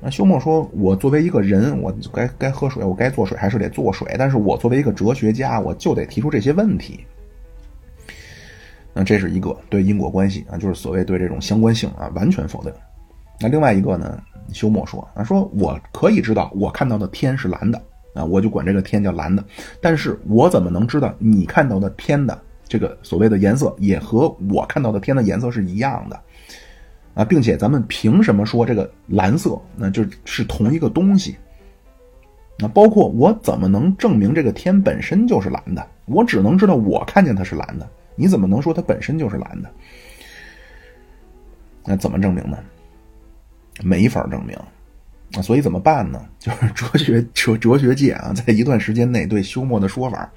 那休谟说，我作为一个人，我该该喝水，我该做水还是得做水。但是我作为一个哲学家，我就得提出这些问题。那这是一个对因果关系啊，就是所谓对这种相关性啊完全否定。那另外一个呢，休谟说啊，说我可以知道我看到的天是蓝的啊，我就管这个天叫蓝的。但是我怎么能知道你看到的天的这个所谓的颜色也和我看到的天的颜色是一样的啊？并且咱们凭什么说这个蓝色那就是同一个东西？那包括我怎么能证明这个天本身就是蓝的？我只能知道我看见它是蓝的。你怎么能说它本身就是蓝的？那怎么证明呢？没法证明。那所以怎么办呢？就是哲学哲哲学界啊，在一段时间内对休谟的说法，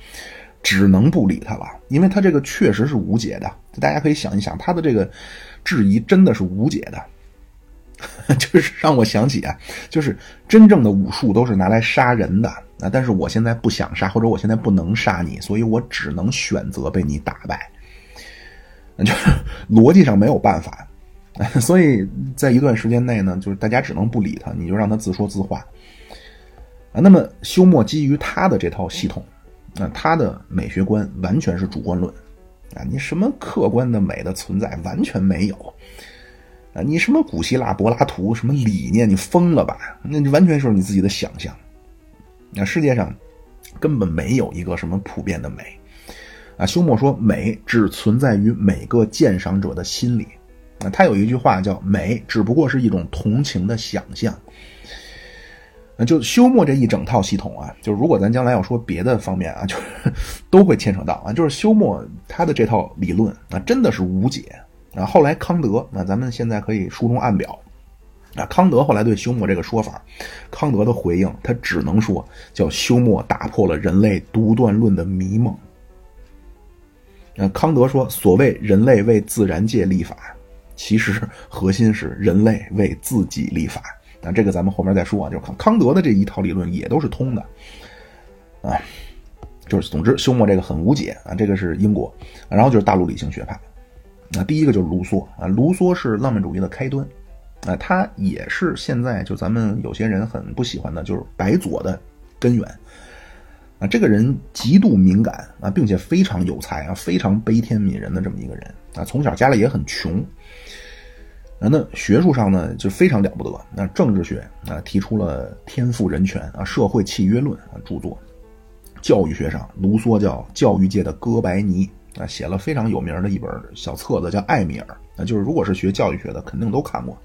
只能不理他了，因为他这个确实是无解的。大家可以想一想，他的这个质疑真的是无解的。就是让我想起啊，就是真正的武术都是拿来杀人的啊，但是我现在不想杀，或者我现在不能杀你，所以我只能选择被你打败。就是 逻辑上没有办法，所以在一段时间内呢，就是大家只能不理他，你就让他自说自话啊。那么休谟基于他的这套系统，啊他的美学观完全是主观论啊，你什么客观的美的存在完全没有。啊，你什么古希腊柏拉图什么理念？你疯了吧？那完全就是你自己的想象。那世界上根本没有一个什么普遍的美。啊，休谟说美只存在于每个鉴赏者的心里。啊，他有一句话叫“美只不过是一种同情的想象”。那就休谟这一整套系统啊，就如果咱将来要说别的方面啊，就是都会牵扯到啊，就是休谟他的这套理论啊，真的是无解。啊，后来康德，那咱们现在可以书中暗表。啊，康德后来对休谟这个说法，康德的回应，他只能说叫休谟打破了人类独断论的迷梦。那康德说，所谓人类为自然界立法，其实核心是人类为自己立法。那这个咱们后面再说啊，就康康德的这一套理论也都是通的。啊，就是总之，休谟这个很无解啊，这个是因果，然后就是大陆理性学派。那第一个就是卢梭啊，卢梭是浪漫主义的开端，啊，他也是现在就咱们有些人很不喜欢的，就是白左的根源，这个人极度敏感啊，并且非常有才啊，非常悲天悯人的这么一个人啊，从小家里也很穷。啊，那学术上呢就非常了不得。那政治学啊提出了天赋人权啊，社会契约论啊著作。教育学上，卢梭叫教育界的哥白尼啊，写了非常有名的一本小册子叫《艾米尔》。那就是如果是学教育学的，肯定都看过。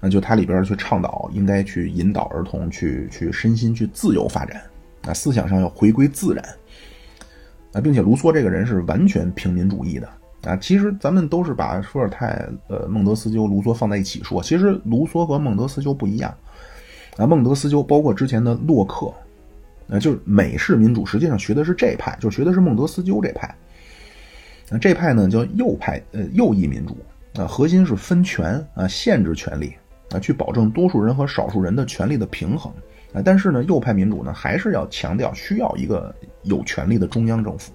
那就他里边去倡导，应该去引导儿童去去身心去自由发展啊，思想上要回归自然啊，并且卢梭这个人是完全平民主义的。啊，其实咱们都是把伏尔泰、呃孟德斯鸠、卢梭放在一起说。其实卢梭和孟德斯鸠不一样。啊，孟德斯鸠包括之前的洛克，啊，就是美式民主，实际上学的是这派，就学的是孟德斯鸠这派。啊，这派呢叫右派，呃，右翼民主。啊，核心是分权啊，限制权利啊，去保证多数人和少数人的权利的平衡。啊，但是呢，右派民主呢还是要强调需要一个有权力的中央政府。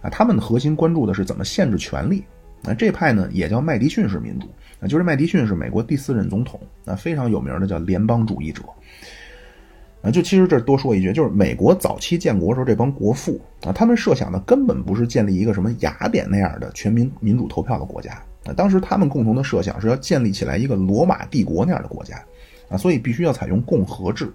啊，他们的核心关注的是怎么限制权力。啊，这派呢也叫麦迪逊式民主。啊，就是麦迪逊是美国第四任总统。啊，非常有名的叫联邦主义者。啊，就其实这多说一句，就是美国早期建国时候这帮国父啊，他们设想的根本不是建立一个什么雅典那样的全民民主投票的国家。啊，当时他们共同的设想是要建立起来一个罗马帝国那样的国家。啊，所以必须要采用共和制。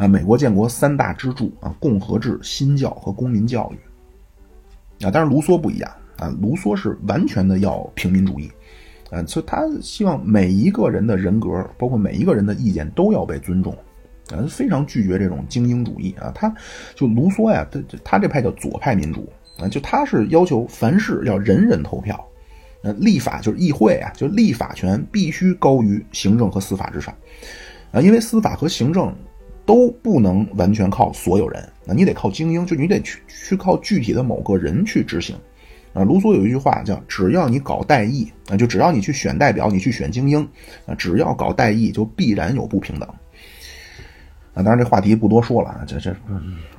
啊，美国建国三大支柱啊，共和制、新教和公民教育。啊，但是卢梭不一样啊，卢梭是完全的要平民主义，啊，所以他希望每一个人的人格，包括每一个人的意见都要被尊重，啊，非常拒绝这种精英主义啊。他就卢梭呀，他他这派叫左派民主啊，就他是要求凡事要人人投票，呃，立法就是议会啊，就立法权必须高于行政和司法之上，啊，因为司法和行政。都不能完全靠所有人，那你得靠精英，就你得去去靠具体的某个人去执行。啊，卢梭有一句话叫“只要你搞代议，啊，就只要你去选代表，你去选精英，啊，只要搞代议，就必然有不平等。”啊，当然这话题不多说了啊，这这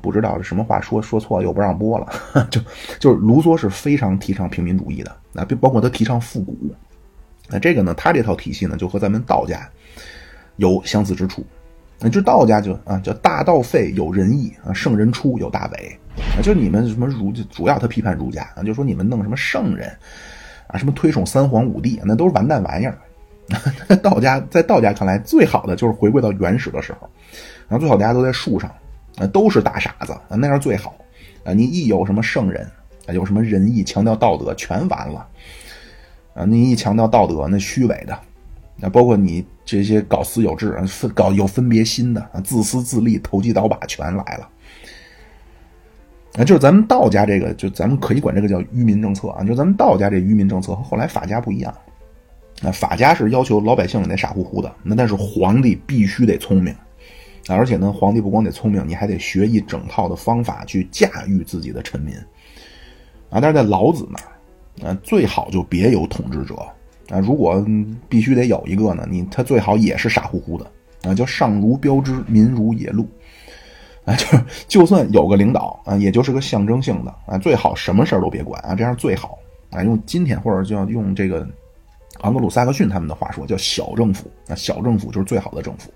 不知道这什么话说说错又不让播了，就就是卢梭是非常提倡平民主义的，啊，包括他提倡复古，那这个呢，他这套体系呢就和咱们道家有相似之处。那就道家就啊叫大道废有仁义啊圣人出有大伪啊就你们什么儒主要他批判儒家啊就说你们弄什么圣人啊什么推崇三皇五帝那都是完蛋玩意儿。道家在道家看来最好的就是回归到原始的时候，然后最好大家都在树上啊都是大傻子啊那样最好啊你一有什么圣人啊有什么仁义强调道德全完了啊你一强调道德那虚伪的。那包括你这些搞私有制、搞有分别心的，自私自利、投机倒把全来了。啊，就是咱们道家这个，就咱们可以管这个叫愚民政策啊。就咱们道家这愚民政策和后来法家不一样。啊，法家是要求老百姓得傻乎乎的，那但是皇帝必须得聪明啊，而且呢，皇帝不光得聪明，你还得学一整套的方法去驾驭自己的臣民啊。但是在老子那儿，啊，最好就别有统治者。啊，如果必须得有一个呢，你他最好也是傻乎乎的啊，叫上如标之，民如野鹿，啊，就是就算有个领导啊，也就是个象征性的啊，最好什么事儿都别管啊，这样最好啊。用今天或者就要用这个昂格鲁萨克逊他们的话说，叫小政府啊，小政府就是最好的政府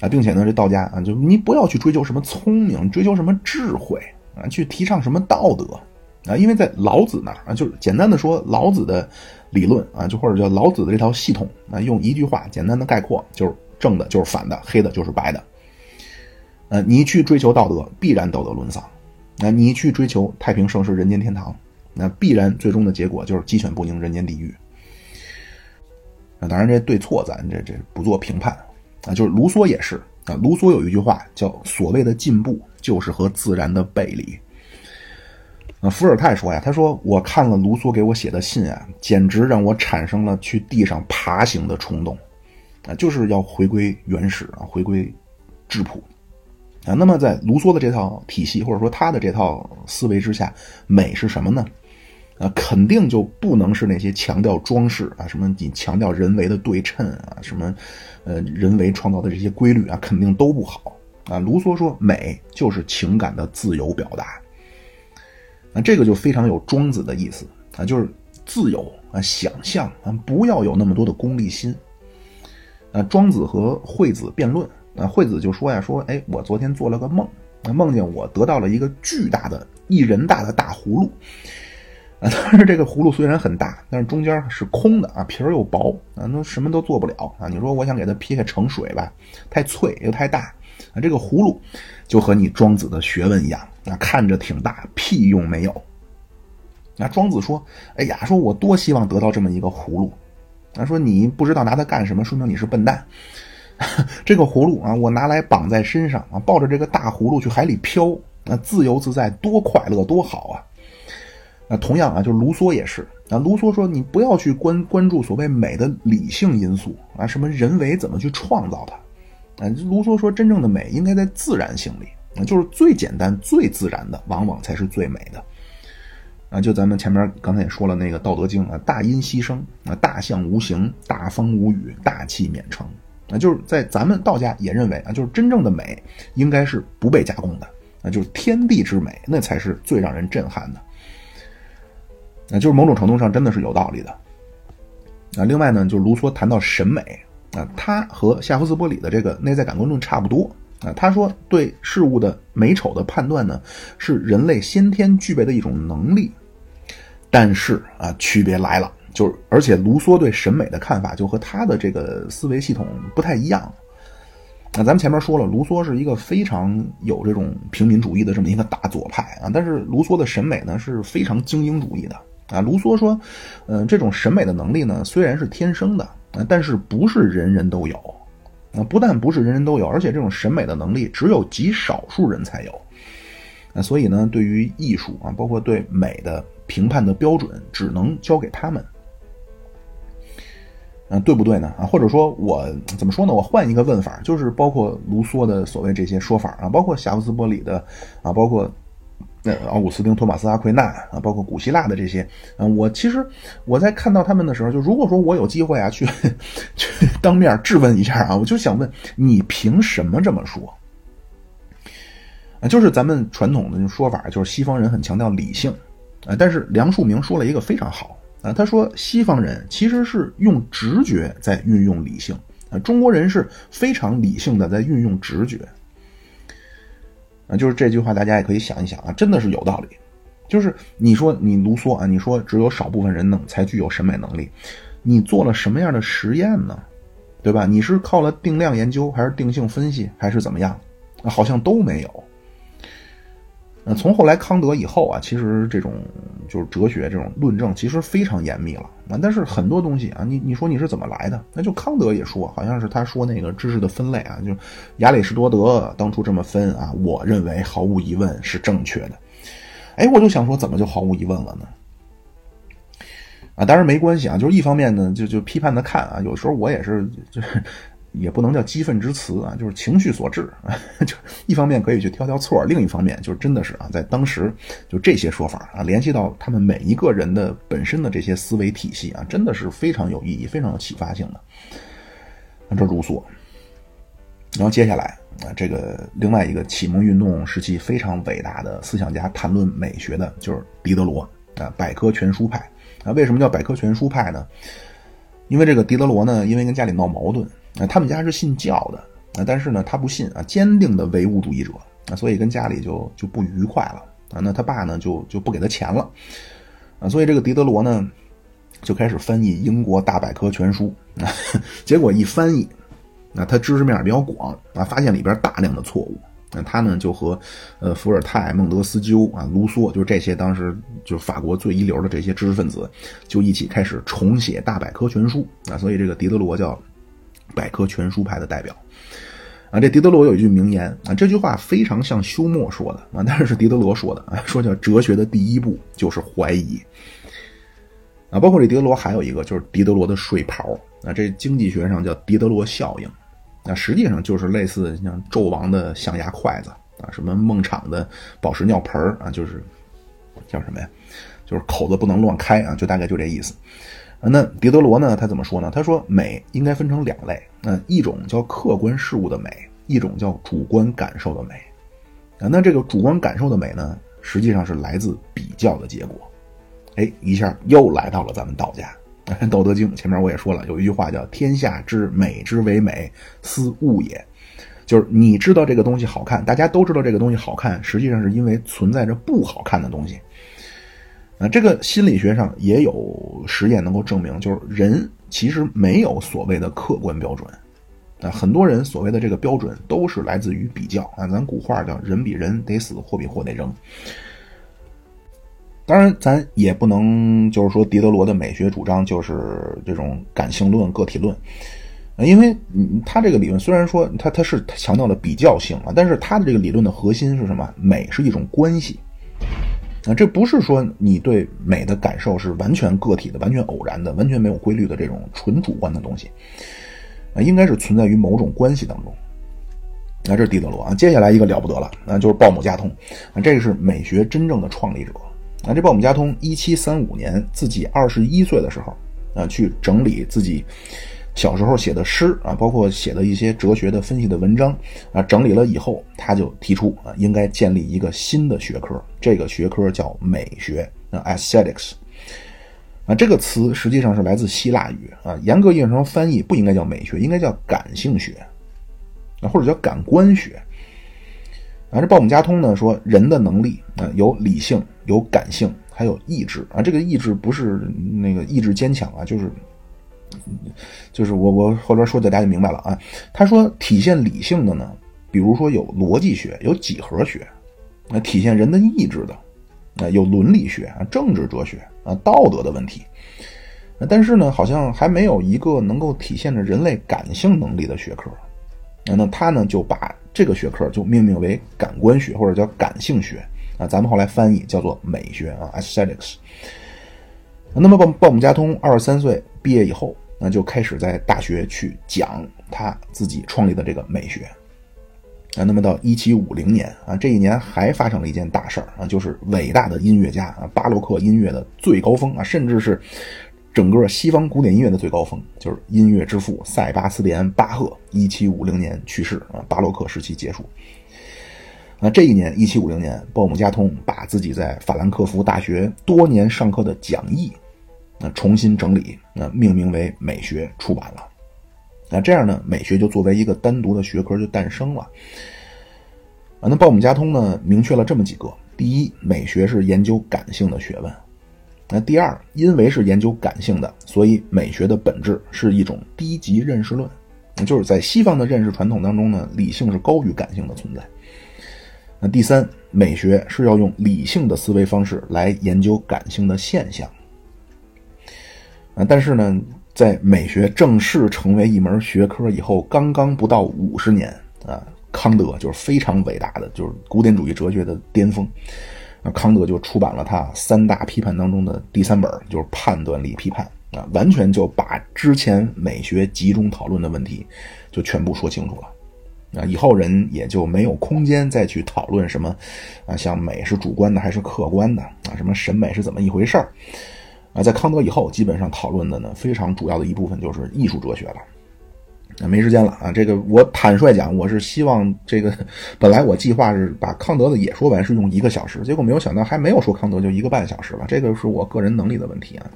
啊，并且呢，这道家啊，就你不要去追求什么聪明，追求什么智慧啊，去提倡什么道德啊，因为在老子那儿啊，就是简单的说，老子的。理论啊，就或者叫老子的这套系统啊，用一句话简单的概括，就是正的就是反的，黑的就是白的。呃，你去追求道德，必然道德沦丧；那你去追求太平盛世、人间天堂，那必然最终的结果就是鸡犬不宁、人间地狱。啊，当然这对错咱这这不做评判啊，就是卢梭也是啊，卢梭有一句话叫“所谓的进步，就是和自然的背离”。那伏尔泰说呀，他说我看了卢梭给我写的信啊，简直让我产生了去地上爬行的冲动，啊，就是要回归原始啊，回归质朴啊。那么在卢梭的这套体系或者说他的这套思维之下，美是什么呢？啊，肯定就不能是那些强调装饰啊，什么你强调人为的对称啊，什么呃人为创造的这些规律啊，肯定都不好啊。卢梭说，美就是情感的自由表达。那这个就非常有庄子的意思啊，就是自由啊，想象啊，不要有那么多的功利心。啊，庄子和惠子辩论啊，惠子就说呀，说，哎，我昨天做了个梦，啊梦见我得到了一个巨大的一人大的大葫芦，啊，但是这个葫芦虽然很大，但是中间是空的啊，皮儿又薄啊，那什么都做不了啊。你说我想给它劈开盛水吧，太脆又太大啊。这个葫芦就和你庄子的学问一样啊，看着挺大，屁用没有。那庄子说，哎呀，说我多希望得到这么一个葫芦，啊，说你不知道拿它干什么，说明你是笨蛋。这个葫芦啊，我拿来绑在身上啊，抱着这个大葫芦去海里漂，那自由自在，多快乐，多好啊！那同样啊，就卢梭也是啊。卢梭说，你不要去关关注所谓美的理性因素啊，什么人为怎么去创造它啊。卢梭说，真正的美应该在自然性里啊，就是最简单、最自然的，往往才是最美的啊。就咱们前面刚才也说了，那个《道德经》啊，大音希声啊，大象无形，大风无雨，大器免成。啊，就是在咱们道家也认为啊，就是真正的美应该是不被加工的，啊，就是天地之美，那才是最让人震撼的。啊，就是某种程度上真的是有道理的。啊，另外呢，就是卢梭谈到审美啊，他和夏夫斯波里的这个内在感官论差不多啊。他说，对事物的美丑的判断呢，是人类先天具备的一种能力，但是啊，区别来了。就是，而且卢梭对审美的看法就和他的这个思维系统不太一样。那咱们前面说了，卢梭是一个非常有这种平民主义的这么一个大左派啊，但是卢梭的审美呢是非常精英主义的啊。卢梭说，嗯，这种审美的能力呢虽然是天生的啊，但是不是人人都有啊。不但不是人人都有，而且这种审美的能力只有极少数人才有。那所以呢，对于艺术啊，包括对美的评判的标准，只能交给他们。嗯，对不对呢？啊，或者说我怎么说呢？我换一个问法，就是包括卢梭的所谓这些说法啊，包括夏夫斯波里的啊，包括呃奥古斯丁、托马斯、阿奎那啊，包括古希腊的这些，嗯，我其实我在看到他们的时候，就如果说我有机会啊，去去当面质问一下啊，我就想问你凭什么这么说？啊，就是咱们传统的说法，就是西方人很强调理性啊，但是梁漱溟说了一个非常好。啊，他说西方人其实是用直觉在运用理性，啊，中国人是非常理性的在运用直觉。啊，就是这句话，大家也可以想一想啊，真的是有道理。就是你说你卢梭啊，你说只有少部分人能才具有审美能力，你做了什么样的实验呢？对吧？你是靠了定量研究，还是定性分析，还是怎么样？好像都没有。那从后来康德以后啊，其实这种就是哲学这种论证其实非常严密了啊。但是很多东西啊，你你说你是怎么来的？那就康德也说，好像是他说那个知识的分类啊，就亚里士多德当初这么分啊，我认为毫无疑问是正确的。哎，我就想说，怎么就毫无疑问了呢？啊，当然没关系啊，就是一方面呢，就就批判的看啊，有时候我也是就是。也不能叫激愤之词啊，就是情绪所致啊。就一方面可以去挑挑错，另一方面就是真的是啊，在当时就这些说法啊，联系到他们每一个人的本身的这些思维体系啊，真的是非常有意义、非常有启发性的。这如梭，然后接下来啊，这个另外一个启蒙运动时期非常伟大的思想家，谈论美学的就是狄德罗啊，百科全书派啊。为什么叫百科全书派呢？因为这个狄德罗呢，因为跟家里闹矛盾。啊，他们家是信教的啊，但是呢，他不信啊，坚定的唯物主义者啊，所以跟家里就就不愉快了啊。那他爸呢，就就不给他钱了啊，所以这个狄德罗呢，就开始翻译英国大百科全书啊，结果一翻译，啊，他知识面比较广啊，发现里边大量的错误，那他呢就和呃伏尔泰、孟德斯鸠啊、卢梭，就是这些当时就是法国最一流的这些知识分子，就一起开始重写大百科全书啊，所以这个狄德罗叫。百科全书派的代表啊，这狄德罗有一句名言啊，这句话非常像休谟说的啊，但是是狄德罗说的啊，说叫哲学的第一步就是怀疑啊，包括这狄德罗还有一个就是狄德罗的睡袍啊，这经济学上叫狄德罗效应啊，实际上就是类似像纣王的象牙筷子啊，什么孟昶的宝石尿盆啊，就是叫什么呀？就是口子不能乱开啊，就大概就这意思。那狄德罗呢？他怎么说呢？他说美应该分成两类，嗯，一种叫客观事物的美，一种叫主观感受的美。啊，那这个主观感受的美呢，实际上是来自比较的结果。哎，一下又来到了咱们道家，《道德经》前面我也说了，有一句话叫“天下之美之为美，斯物也”。就是你知道这个东西好看，大家都知道这个东西好看，实际上是因为存在着不好看的东西。啊，这个心理学上也有实验能够证明，就是人其实没有所谓的客观标准。啊，很多人所谓的这个标准都是来自于比较啊，咱古话叫“人比人得死，货比货得扔”。当然，咱也不能就是说狄德罗的美学主张就是这种感性论、个体论，因为他这个理论虽然说他他是强调了比较性啊，但是他的这个理论的核心是什么？美是一种关系啊，这不是说你对美的感受是完全个体的、完全偶然的、完全没有规律的这种纯主观的东西啊，应该是存在于某种关系当中。那这是狄德罗啊，接下来一个了不得了，那就是鲍姆加通啊，这个是美学真正的创立者。啊，这鲍姆加通一七三五年自己二十一岁的时候，啊，去整理自己小时候写的诗啊，包括写的一些哲学的分析的文章啊，整理了以后，他就提出啊，应该建立一个新的学科，这个学科叫美学啊，aesthetics。啊，这个词实际上是来自希腊语啊，严格意义上翻译不应该叫美学，应该叫感性学啊，或者叫感官学。啊，这鲍姆加通呢说，人的能力啊，有理性。有感性，还有意志啊！这个意志不是那个意志坚强啊，就是，就是我我后边说的大家就明白了啊。他说体现理性的呢，比如说有逻辑学，有几何学，那体现人的意志的，啊有伦理学啊，政治哲学啊，道德的问题。但是呢，好像还没有一个能够体现着人类感性能力的学科。那他呢就把这个学科就命名为感官学，或者叫感性学。啊，咱们后来翻译叫做美学啊，aesthetics。那么鲍鲍姆加通二十三岁毕业以后，那就开始在大学去讲他自己创立的这个美学。啊，那么到一七五零年啊，这一年还发生了一件大事儿啊，就是伟大的音乐家啊，巴洛克音乐的最高峰啊，甚至是整个西方古典音乐的最高峰，就是音乐之父塞巴斯蒂安·巴赫，一七五零年去世啊，巴洛克时期结束。那这一年，一七五零年，鲍姆加通把自己在法兰克福大学多年上课的讲义，那重新整理，那命名为美学出版了。那这样呢，美学就作为一个单独的学科就诞生了。啊，那鲍姆加通呢，明确了这么几个：第一，美学是研究感性的学问；那第二，因为是研究感性的，所以美学的本质是一种低级认识论，就是在西方的认识传统当中呢，理性是高于感性的存在。那第三，美学是要用理性的思维方式来研究感性的现象。啊，但是呢，在美学正式成为一门学科以后，刚刚不到五十年啊，康德就是非常伟大的，就是古典主义哲学的巅峰。那康德就出版了他三大批判当中的第三本，就是判断力批判啊，完全就把之前美学集中讨论的问题就全部说清楚了。啊，以后人也就没有空间再去讨论什么，啊，像美是主观的还是客观的啊？什么审美是怎么一回事儿？啊，在康德以后，基本上讨论的呢，非常主要的一部分就是艺术哲学了。啊，没时间了啊！这个我坦率讲，我是希望这个，本来我计划是把康德的也说完，是用一个小时，结果没有想到还没有说康德就一个半小时了。这个是我个人能力的问题啊，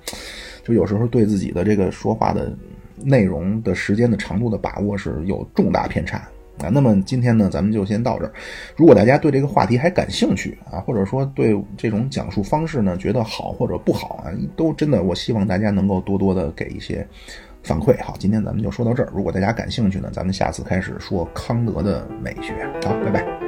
就有时候对自己的这个说话的内容的时间的长度的把握是有重大偏差。啊，那么今天呢，咱们就先到这儿。如果大家对这个话题还感兴趣啊，或者说对这种讲述方式呢觉得好或者不好啊，都真的，我希望大家能够多多的给一些反馈。好，今天咱们就说到这儿。如果大家感兴趣呢，咱们下次开始说康德的美学。好，拜拜。